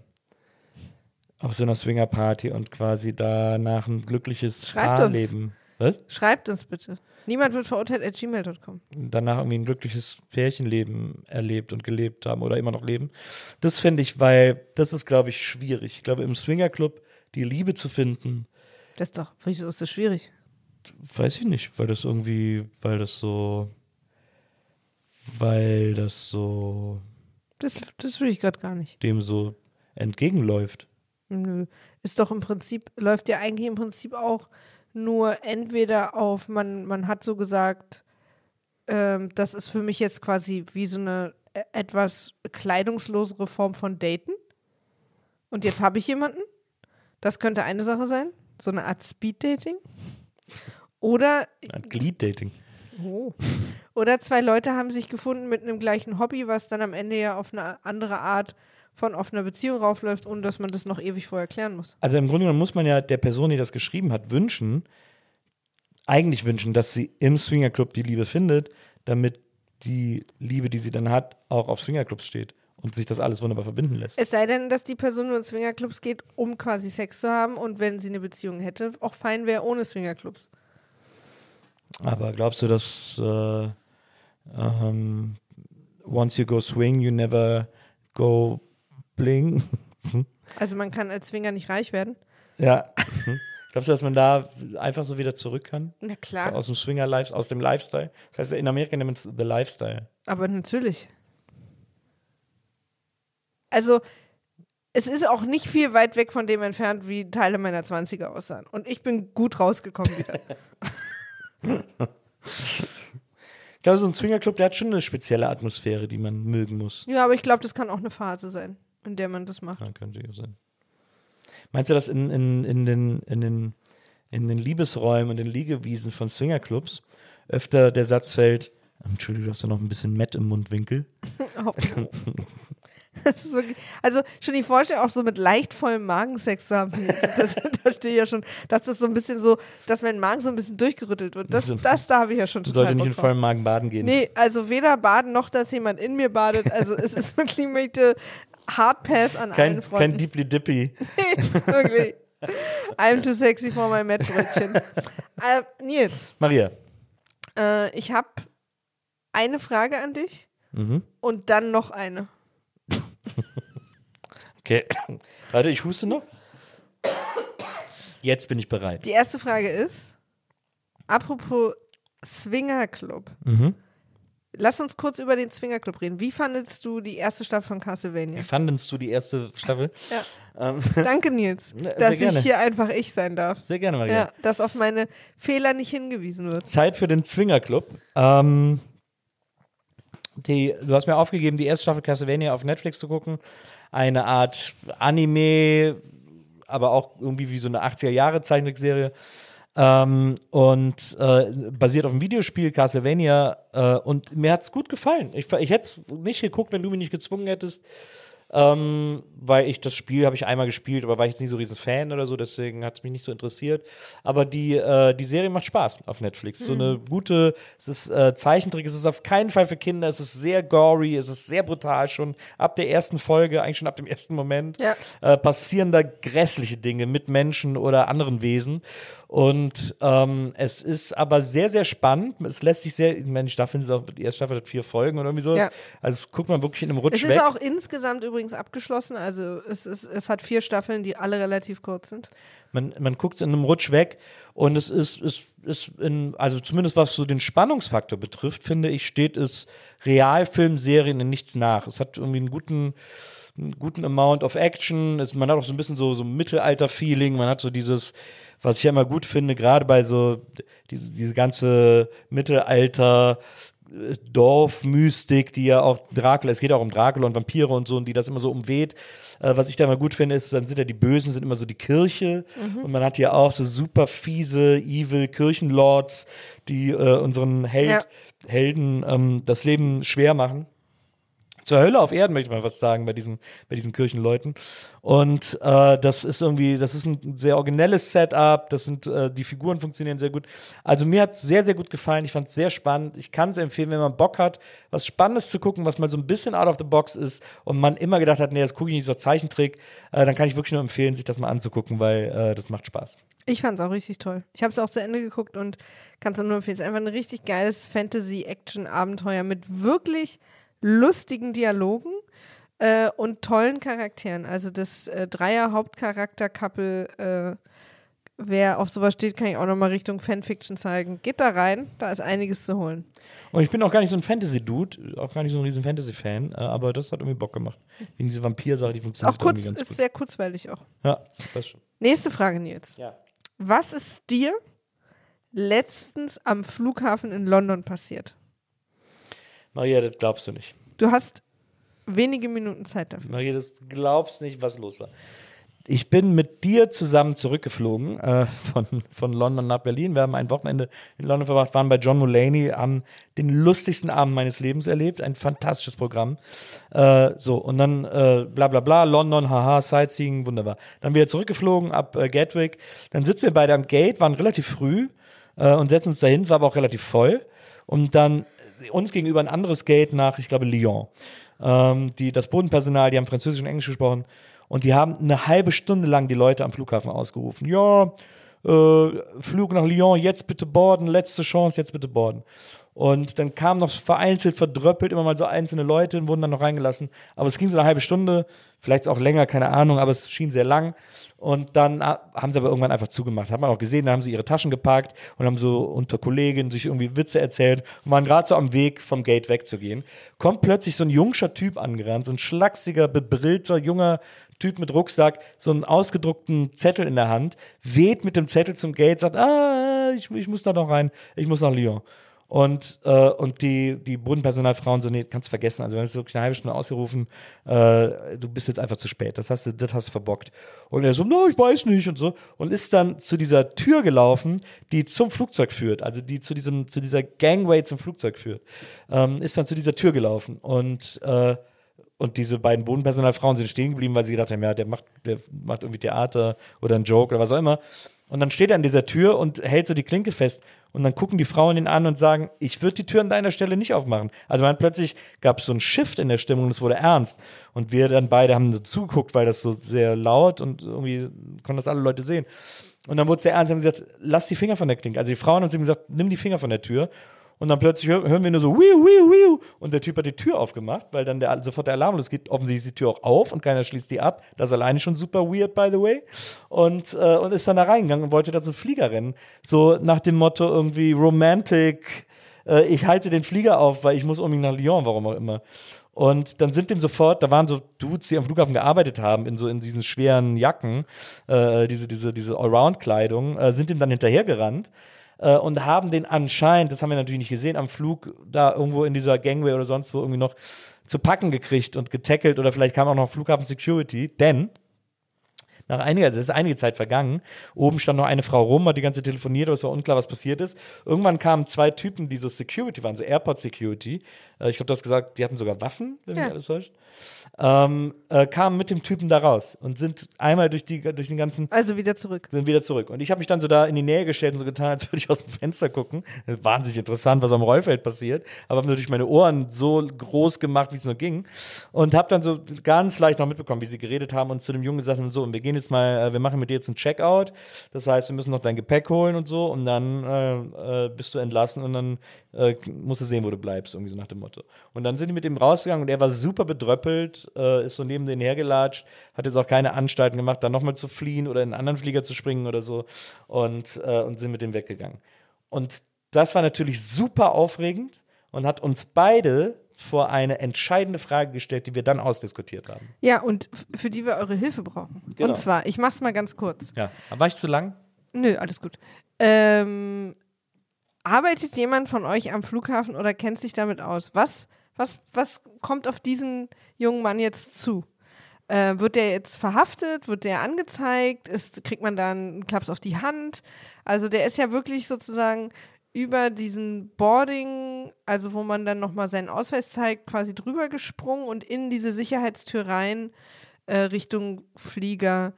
Auf so einer Swingerparty und quasi danach ein glückliches Schreibt Paarleben. Was? Schreibt uns bitte. Niemand wird verurteilt at gmail.com. danach irgendwie ein glückliches Pärchenleben erlebt und gelebt haben oder immer noch leben. Das finde ich, weil das ist, glaube ich, schwierig. Ich glaube, im Swingerclub die Liebe zu finden, Das ist doch, wieso ist das schwierig? weiß ich nicht, weil das irgendwie, weil das so, weil das so Das, das will ich gerade gar nicht. dem so entgegenläuft. Nö. Ist doch im Prinzip, läuft ja eigentlich im Prinzip auch nur entweder auf, man, man hat so gesagt, ähm, das ist für mich jetzt quasi wie so eine äh, etwas kleidungslosere Form von Daten. Und jetzt habe ich jemanden. Das könnte eine Sache sein. So eine Art Speed-Dating. Oder Ein Glieddating. Oh. Oder zwei Leute haben sich gefunden mit einem gleichen Hobby, was dann am Ende ja auf eine andere Art von offener Beziehung raufläuft, ohne dass man das noch ewig vorher klären muss. Also im Grunde genommen muss man ja der Person, die das geschrieben hat, wünschen, eigentlich wünschen, dass sie im Swingerclub die Liebe findet, damit die Liebe, die sie dann hat, auch auf Swingerclubs steht und sich das alles wunderbar verbinden lässt. Es sei denn, dass die Person nur in Swingerclubs geht, um quasi Sex zu haben und wenn sie eine Beziehung hätte, auch fein wäre ohne Swingerclubs. Aber glaubst du, dass äh, ähm, once you go swing, you never go bling? Also man kann als Swinger nicht reich werden. ja. Glaubst du, dass man da einfach so wieder zurück kann? Na klar, Aus dem Swinger Life, aus dem Lifestyle? Das heißt, in Amerika nennt man es The Lifestyle. aber natürlich. Also es ist auch nicht viel weit weg von dem entfernt, wie Teile meiner 20er aussahen. Und ich bin gut rausgekommen wieder. Ich glaube, so ein Swingerclub, der hat schon eine spezielle Atmosphäre, die man mögen muss. ja, aber ich glaube, das kann auch eine Phase sein, in der man das macht. Ja, könnte ja sein. Meinst du, dass in, in, in, den, in, den, in den Liebesräumen und den Liegewiesen von Swingerclubs öfter der Satz fällt, Entschuldigung, du hast ja noch ein bisschen Matt im Mundwinkel? Oh. Das ist wirklich, also schon die Vorstellung, auch so mit leicht vollem Magensex zu haben, das, da stehe ich ja schon, dass das so ein bisschen so, dass mein Magen so ein bisschen durchgerüttelt wird. Das, das da habe ich ja schon Du total solltest nicht in vollem Magen baden gehen. Nee, also weder baden noch, dass jemand in mir badet. Also es ist wirklich ich möchte Hard Pass an allen kein, Fronten. kein Deeply Dippy. Nee, wirklich. I'm too sexy for my Mettbrötchen. äh, Nils, Maria. äh, ich habe eine Frage an dich Mhm. und dann noch eine. Okay. Warte, ich huste noch. Jetzt bin ich bereit. Die erste Frage ist, apropos Swingerclub. Mhm. Lass uns kurz über den Swingerclub reden. Wie fandest du die erste Staffel von Wie Castlevania? fandest du die erste Staffel? Ja. Ähm, Danke, Nils, sehr dass gerne. ich hier einfach ich sein darf. sehr gerne, Maria. Ja, dass auf meine Fehler nicht hingewiesen wird. Zeit für den Zwingerclub. Ähm, die, du hast mir aufgegeben, die erste Staffel Castlevania auf Netflix zu gucken. Eine Art Anime, aber auch irgendwie wie so eine 80er-Jahre-Zeichentrickserie. Ähm, und äh, basiert auf dem Videospiel Castlevania. Äh, und mir hat es gut gefallen. Ich, ich hätte es nicht geguckt, wenn du mich nicht gezwungen hättest. Ähm, weil ich das Spiel habe ich einmal gespielt, aber war ich jetzt nicht so riesen Fan oder so, deswegen hat es mich nicht so interessiert. Aber die, äh, die Serie macht Spaß auf Netflix. So eine gute, es ist äh, Zeichentrick, es ist auf keinen Fall für Kinder, es ist sehr gory, es ist sehr brutal schon ab der ersten Folge, eigentlich schon ab dem ersten Moment, Ja. äh, passieren da grässliche Dinge mit Menschen oder anderen Wesen. Und ähm, es ist aber sehr, sehr spannend. Es lässt sich sehr, ich meine, die Staffel sind auch, die erste Staffel hat vier Folgen oder irgendwie so. Ja. Also guckt man wirklich in einem Rutsch Es weg. ist auch insgesamt übrigens abgeschlossen. Also es, ist, es hat vier Staffeln, die alle relativ kurz sind. Man, man guckt in einem Rutsch weg und es ist, ist, ist in, also zumindest was so den Spannungsfaktor betrifft, finde ich, steht es Realfilmserien in nichts nach. Es hat irgendwie einen guten, einen guten Amount of Action. Es, man hat auch so ein bisschen so, so Mittelalter-Feeling. Man hat so dieses, was ich ja immer gut finde, gerade bei so diese, diese ganze Mittelalter- äh, Dorfmystik, die ja auch Dracula, es geht auch um Dracula und Vampire und so, und die das immer so umweht. Äh, was ich da immer gut finde, ist, dann sind ja die Bösen, sind immer so die Kirche. Und man hat ja auch so super fiese, evil Kirchenlords, die äh, unseren Held, Ja. Helden ähm, das Leben schwer machen. Zur Hölle auf Erden, möchte man was sagen, bei diesen, bei diesen Kirchenleuten. Und äh, das ist irgendwie, das ist ein sehr originelles Setup, das sind, äh, die Figuren funktionieren sehr gut. Also mir hat es sehr, sehr gut gefallen. Ich fand es sehr spannend. Ich kann es empfehlen, wenn man Bock hat, was Spannendes zu gucken, was mal so ein bisschen out of the box ist und man immer gedacht hat, nee, das gucke ich nicht so Zeichentrick, äh, dann kann ich wirklich nur empfehlen, sich das mal anzugucken, weil äh, das macht Spaß. Ich fand es auch richtig toll. Ich habe es auch zu Ende geguckt und kann es nur empfehlen. Es ist einfach ein richtig geiles Fantasy-Action-Abenteuer mit wirklich lustigen Dialogen äh, und tollen Charakteren. Also das äh, Dreier-Hauptcharakter-Couple, äh, wer auf sowas steht, kann ich auch nochmal Richtung Fanfiction zeigen. Geht da rein, da ist einiges zu holen. Und ich bin auch gar nicht so ein Fantasy-Dude, auch gar nicht so ein riesen Fantasy-Fan, äh, aber das hat irgendwie Bock gemacht. Wegen dieser Vampir-Sache, die funktioniert Auch kurz, irgendwie ganz ist gut. sehr kurzweilig auch. Ja, das schon. Nächste Frage, Nils. Ja. Was ist dir letztens am Flughafen in London passiert? Maria, das glaubst du nicht. Du hast wenige Minuten Zeit dafür. Maria, das glaubst nicht, was los war. Ich bin mit dir zusammen zurückgeflogen äh, von, von London nach Berlin. Wir haben ein Wochenende in London verbracht, waren bei John Mulaney, haben den lustigsten Abend meines Lebens erlebt. Ein fantastisches Programm. Äh, so, und dann äh, bla bla bla, London, haha, Sightseeing, wunderbar. Dann wieder zurückgeflogen ab äh, Gatwick. Dann sitzen wir beide am Gate, waren relativ früh äh, und setzen uns dahin, war aber auch relativ voll. Und dann uns gegenüber ein anderes Gate nach, ich glaube, Lyon. Ähm, die, das Bodenpersonal, die haben Französisch und Englisch gesprochen. Und die haben eine halbe Stunde lang die Leute am Flughafen ausgerufen. Ja, äh, Flug nach Lyon, jetzt bitte boarden, letzte Chance, jetzt bitte boarden. Und dann kamen noch vereinzelt, verdröppelt immer mal so einzelne Leute und wurden dann noch reingelassen. Aber es ging so eine halbe Stunde, vielleicht auch länger, keine Ahnung, aber es schien sehr lang. Und dann haben sie aber irgendwann einfach zugemacht. Hat man auch gesehen, da haben sie ihre Taschen gepackt und haben so unter Kolleginnen sich irgendwie Witze erzählt und waren gerade so am Weg vom Gate wegzugehen. Kommt plötzlich so ein jungscher Typ angerannt, so ein schlachsiger, bebrillter, junger Typ mit Rucksack, so einen ausgedruckten Zettel in der Hand, weht mit dem Zettel zum Gate, sagt, ah, ich, ich muss da noch rein, ich muss nach Lyon. Und, äh, und die, die Bodenpersonalfrauen so, nee, kannst du vergessen. Also, wenn du wirklich eine halbe Stunde ausgerufen, äh, du bist jetzt einfach zu spät. Das hast du, das hast du verbockt. Und er so, no, ich weiß nicht und so. Und ist dann zu dieser Tür gelaufen, die zum Flugzeug führt. Also, die zu diesem, zu dieser Gangway zum Flugzeug führt. Ähm, ist dann zu dieser Tür gelaufen. Und, äh, und diese beiden Bodenpersonalfrauen sind stehen geblieben, weil sie gedacht haben, ja, der macht, der macht irgendwie Theater oder einen Joke oder was auch immer. Und dann steht er an dieser Tür und hält so die Klinke fest. Und dann gucken die Frauen ihn an und sagen, ich würde die Tür an deiner Stelle nicht aufmachen. Also man plötzlich gab es so einen Shift in der Stimmung und es wurde ernst. Und wir dann beide haben so zugeguckt, weil das so sehr laut und irgendwie konnten das alle Leute sehen. Und dann wurde es sehr ernst, haben sie gesagt, lass die Finger von der Klinke. Also die Frauen haben ihm gesagt, nimm die Finger von der Tür. Und dann plötzlich hör, hören wir nur so, wiu, wiu, wiu. Und der Typ hat die Tür aufgemacht, weil dann der, sofort der Alarm losgeht. Offensichtlich ist die Tür auch auf und keiner schließt die ab. Das ist alleine schon super weird, by the way. Und, äh, und ist dann da reingegangen und wollte da einen Flieger rennen. So nach dem Motto irgendwie Romantic, äh, ich halte den Flieger auf, weil ich muss unbedingt nach Lyon, warum auch immer. Und dann sind dem sofort, da waren so Dudes, die am Flughafen gearbeitet haben, in so in diesen schweren Jacken, äh, diese, diese, diese Allround-Kleidung, äh, sind ihm dann hinterhergerannt äh, und haben den anscheinend, das haben wir natürlich nicht gesehen, am Flug da irgendwo in dieser Gangway oder sonst wo irgendwie noch zu packen gekriegt und getackelt oder vielleicht kam auch noch Flughafen Security, denn nach einiger, es ist einige Zeit vergangen. Oben stand noch eine Frau rum, hat die ganze Zeit telefoniert, aber es war unklar, was passiert ist. Irgendwann kamen zwei Typen, die so Security waren, so Airport Security. Äh, ich glaube, du hast gesagt, die hatten sogar Waffen, wenn mich Ja. alles täuscht. Ähm, äh, kamen mit dem Typen da raus und sind einmal durch, die, durch den ganzen Also wieder zurück. sind wieder zurück. Und ich habe mich dann so da in die Nähe gestellt und so getan, als würde ich aus dem Fenster gucken. Wahnsinnig interessant, was am Rollfeld passiert. Aber habe natürlich meine Ohren so groß gemacht, wie es nur ging. Und habe dann so ganz leicht noch mitbekommen, wie sie geredet haben und zu dem Jungen gesagt haben, so, und wir gehen jetzt mal, äh, wir machen mit dir jetzt einen Checkout. Das heißt, wir müssen noch dein Gepäck holen und so. Und dann äh, äh, bist du entlassen und dann äh, musst du sehen, wo du bleibst, irgendwie so nach dem Motto. Und dann sind die mit ihm rausgegangen und er war super bedröppelt, äh, ist so neben denen hergelatscht, hat jetzt auch keine Anstalten gemacht, da nochmal zu fliehen oder in einen anderen Flieger zu springen oder so und, äh, und sind mit dem weggegangen. Und das war natürlich super aufregend und hat uns beide vor eine entscheidende Frage gestellt, die wir dann ausdiskutiert haben. Ja, und für die wir eure Hilfe brauchen. Genau. Und zwar, ich mach's mal ganz kurz. Ja, war ich zu lang? Nö, alles gut. Ähm, arbeitet jemand von euch am Flughafen oder kennt sich damit aus? Was, was, was kommt auf diesen jungen Mann jetzt zu? Äh, wird der jetzt verhaftet? Wird der angezeigt? Ist, kriegt man da einen Klaps auf die Hand? Also der ist ja wirklich sozusagen über diesen Boarding also wo man dann nochmal seinen Ausweis zeigt, quasi drüber gesprungen und in diese Sicherheitstür rein äh, Richtung Flieger.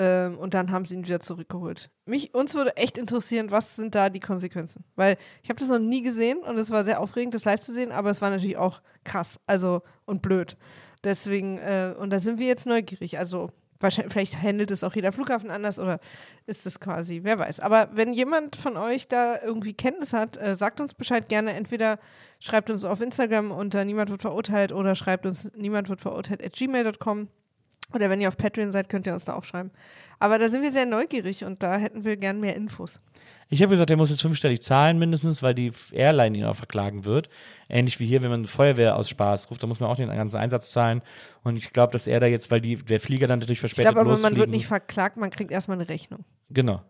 Ähm, und dann haben sie ihn wieder zurückgeholt. Mich, uns würde echt interessieren, was sind da die Konsequenzen? Weil ich habe das noch nie gesehen und es war sehr aufregend, das live zu sehen, aber es war natürlich auch krass, also und blöd. Deswegen, äh, und da sind wir jetzt neugierig. Also wahrscheinlich, vielleicht handelt es auch jeder Flughafen anders oder ist es quasi, wer weiß. Aber wenn jemand von euch da irgendwie Kenntnis hat, äh, sagt uns Bescheid gerne. Entweder schreibt uns auf Instagram unter niemand wird verurteilt oder schreibt uns niemand wird verurteilt at gmail.com. Oder wenn ihr auf Patreon seid, könnt ihr uns da auch schreiben. Aber da sind wir sehr neugierig und da hätten wir gern mehr Infos. Ich habe gesagt, er muss jetzt fünfstellig zahlen mindestens, weil die Airline ihn auch verklagen wird. Ähnlich wie hier, wenn man Feuerwehr aus Spaß ruft, da muss man auch den ganzen Einsatz zahlen. Und ich glaube, dass er da jetzt, weil die, der Flieger dann natürlich Ich verspätet glaube aber, man wird nicht verklagt, man kriegt erstmal eine Rechnung. Genau.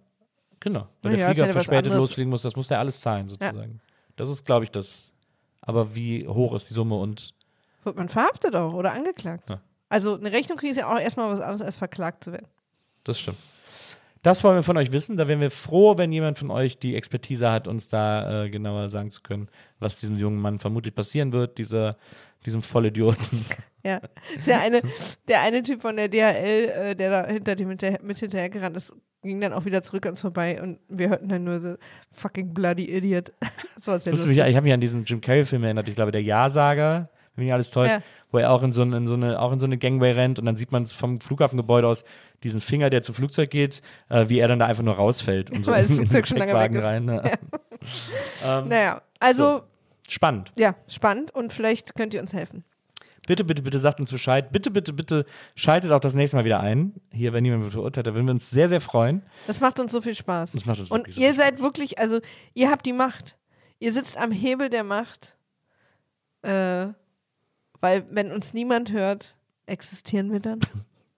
Genau. Weil der ja, ist Flieger ja verspätet losfliegen muss, das muss er alles zahlen, sozusagen. Das ist, glaube ich, das. Aber wie hoch ist die Summe und Wird man verhaftet auch oder angeklagt? Ja. Also eine Rechnung kriegen ist ja auch erstmal was anderes als verklagt zu werden. das stimmt. Das wollen wir von euch wissen. Da wären wir froh, wenn jemand von euch die Expertise hat, uns da äh, genauer sagen zu können, was diesem jungen Mann vermutlich passieren wird, dieser, diesem Vollidioten. Ja. Ist ja eine, der eine Typ von der DHL, äh, der da hinter dem hinterher, mit hinterhergerannt ist, ging dann auch wieder zurück an uns vorbei und wir hörten dann nur so fucking bloody idiot. Das war sehr Lustig, mich- ich habe mich an diesen Jim Carrey-Film erinnert, ich glaube, der Ja-Sager, wenn mich alles täuscht, Ja. Wo er auch in so, in, so eine, auch in so eine Gangway rennt und dann sieht man es vom Flughafengebäude aus, diesen Finger, der zum Flugzeug geht, äh, wie er dann da einfach nur rausfällt und so Weil das Flugzeug schon lange weg ist. rein. Ja. Ähm, Naja, also, Spannend. ja, spannend und vielleicht könnt ihr uns helfen. Bitte, bitte, bitte sagt uns Bescheid. Bitte, bitte, bitte schaltet auch das nächste Mal wieder ein. Hier, wenn jemand verurteilt, da würden wir uns sehr, sehr freuen. Das macht uns so viel Spaß. Das macht uns und so ihr seid Spaß. wirklich, also ihr habt die Macht. Ihr sitzt am Hebel der Macht. Äh, weil wenn uns niemand hört, existieren wir dann.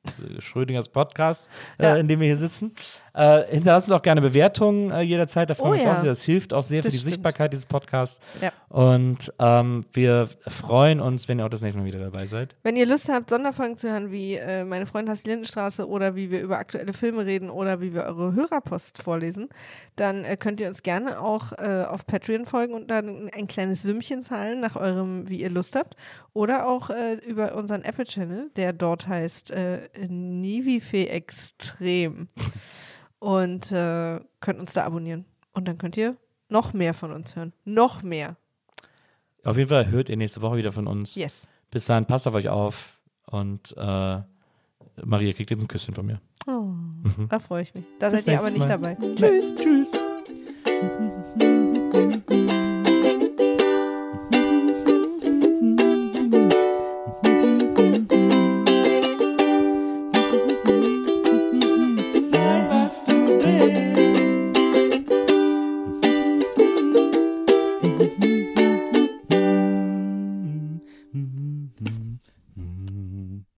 Äh, Schrödingers Podcast, Ja. äh, in dem wir hier sitzen. Äh, hinterlasst uns auch gerne Bewertungen äh, jederzeit. Da freuen Oh wir uns ja. auch sehr. Das hilft auch sehr Das für die stimmt. Sichtbarkeit dieses Podcasts. Ja. Und ähm, wir freuen uns, wenn ihr auch das nächste Mal wieder dabei seid. Wenn ihr Lust habt, Sonderfolgen zu hören, wie äh, meine Freundin Hassi Lindenstraße oder wie wir über aktuelle Filme reden oder wie wir eure Hörerpost vorlesen, dann äh, könnt ihr uns gerne auch äh, auf Patreon folgen und dann ein kleines Sümmchen zahlen nach eurem, wie ihr Lust habt. Oder auch äh, über unseren Apple-Channel, der dort heißt äh, Nivife Extrem. Und äh, könnt uns da abonnieren. Und dann könnt ihr noch mehr von uns hören. Noch mehr. Auf jeden Fall hört ihr nächste Woche wieder von uns. Yes. Bis dahin, passt auf euch auf. Und äh, Maria kriegt jetzt ein Küsschen von mir. Oh, da freue ich mich. Da Bis seid ihr aber nicht Mal. dabei. Tschüss. Tschüss.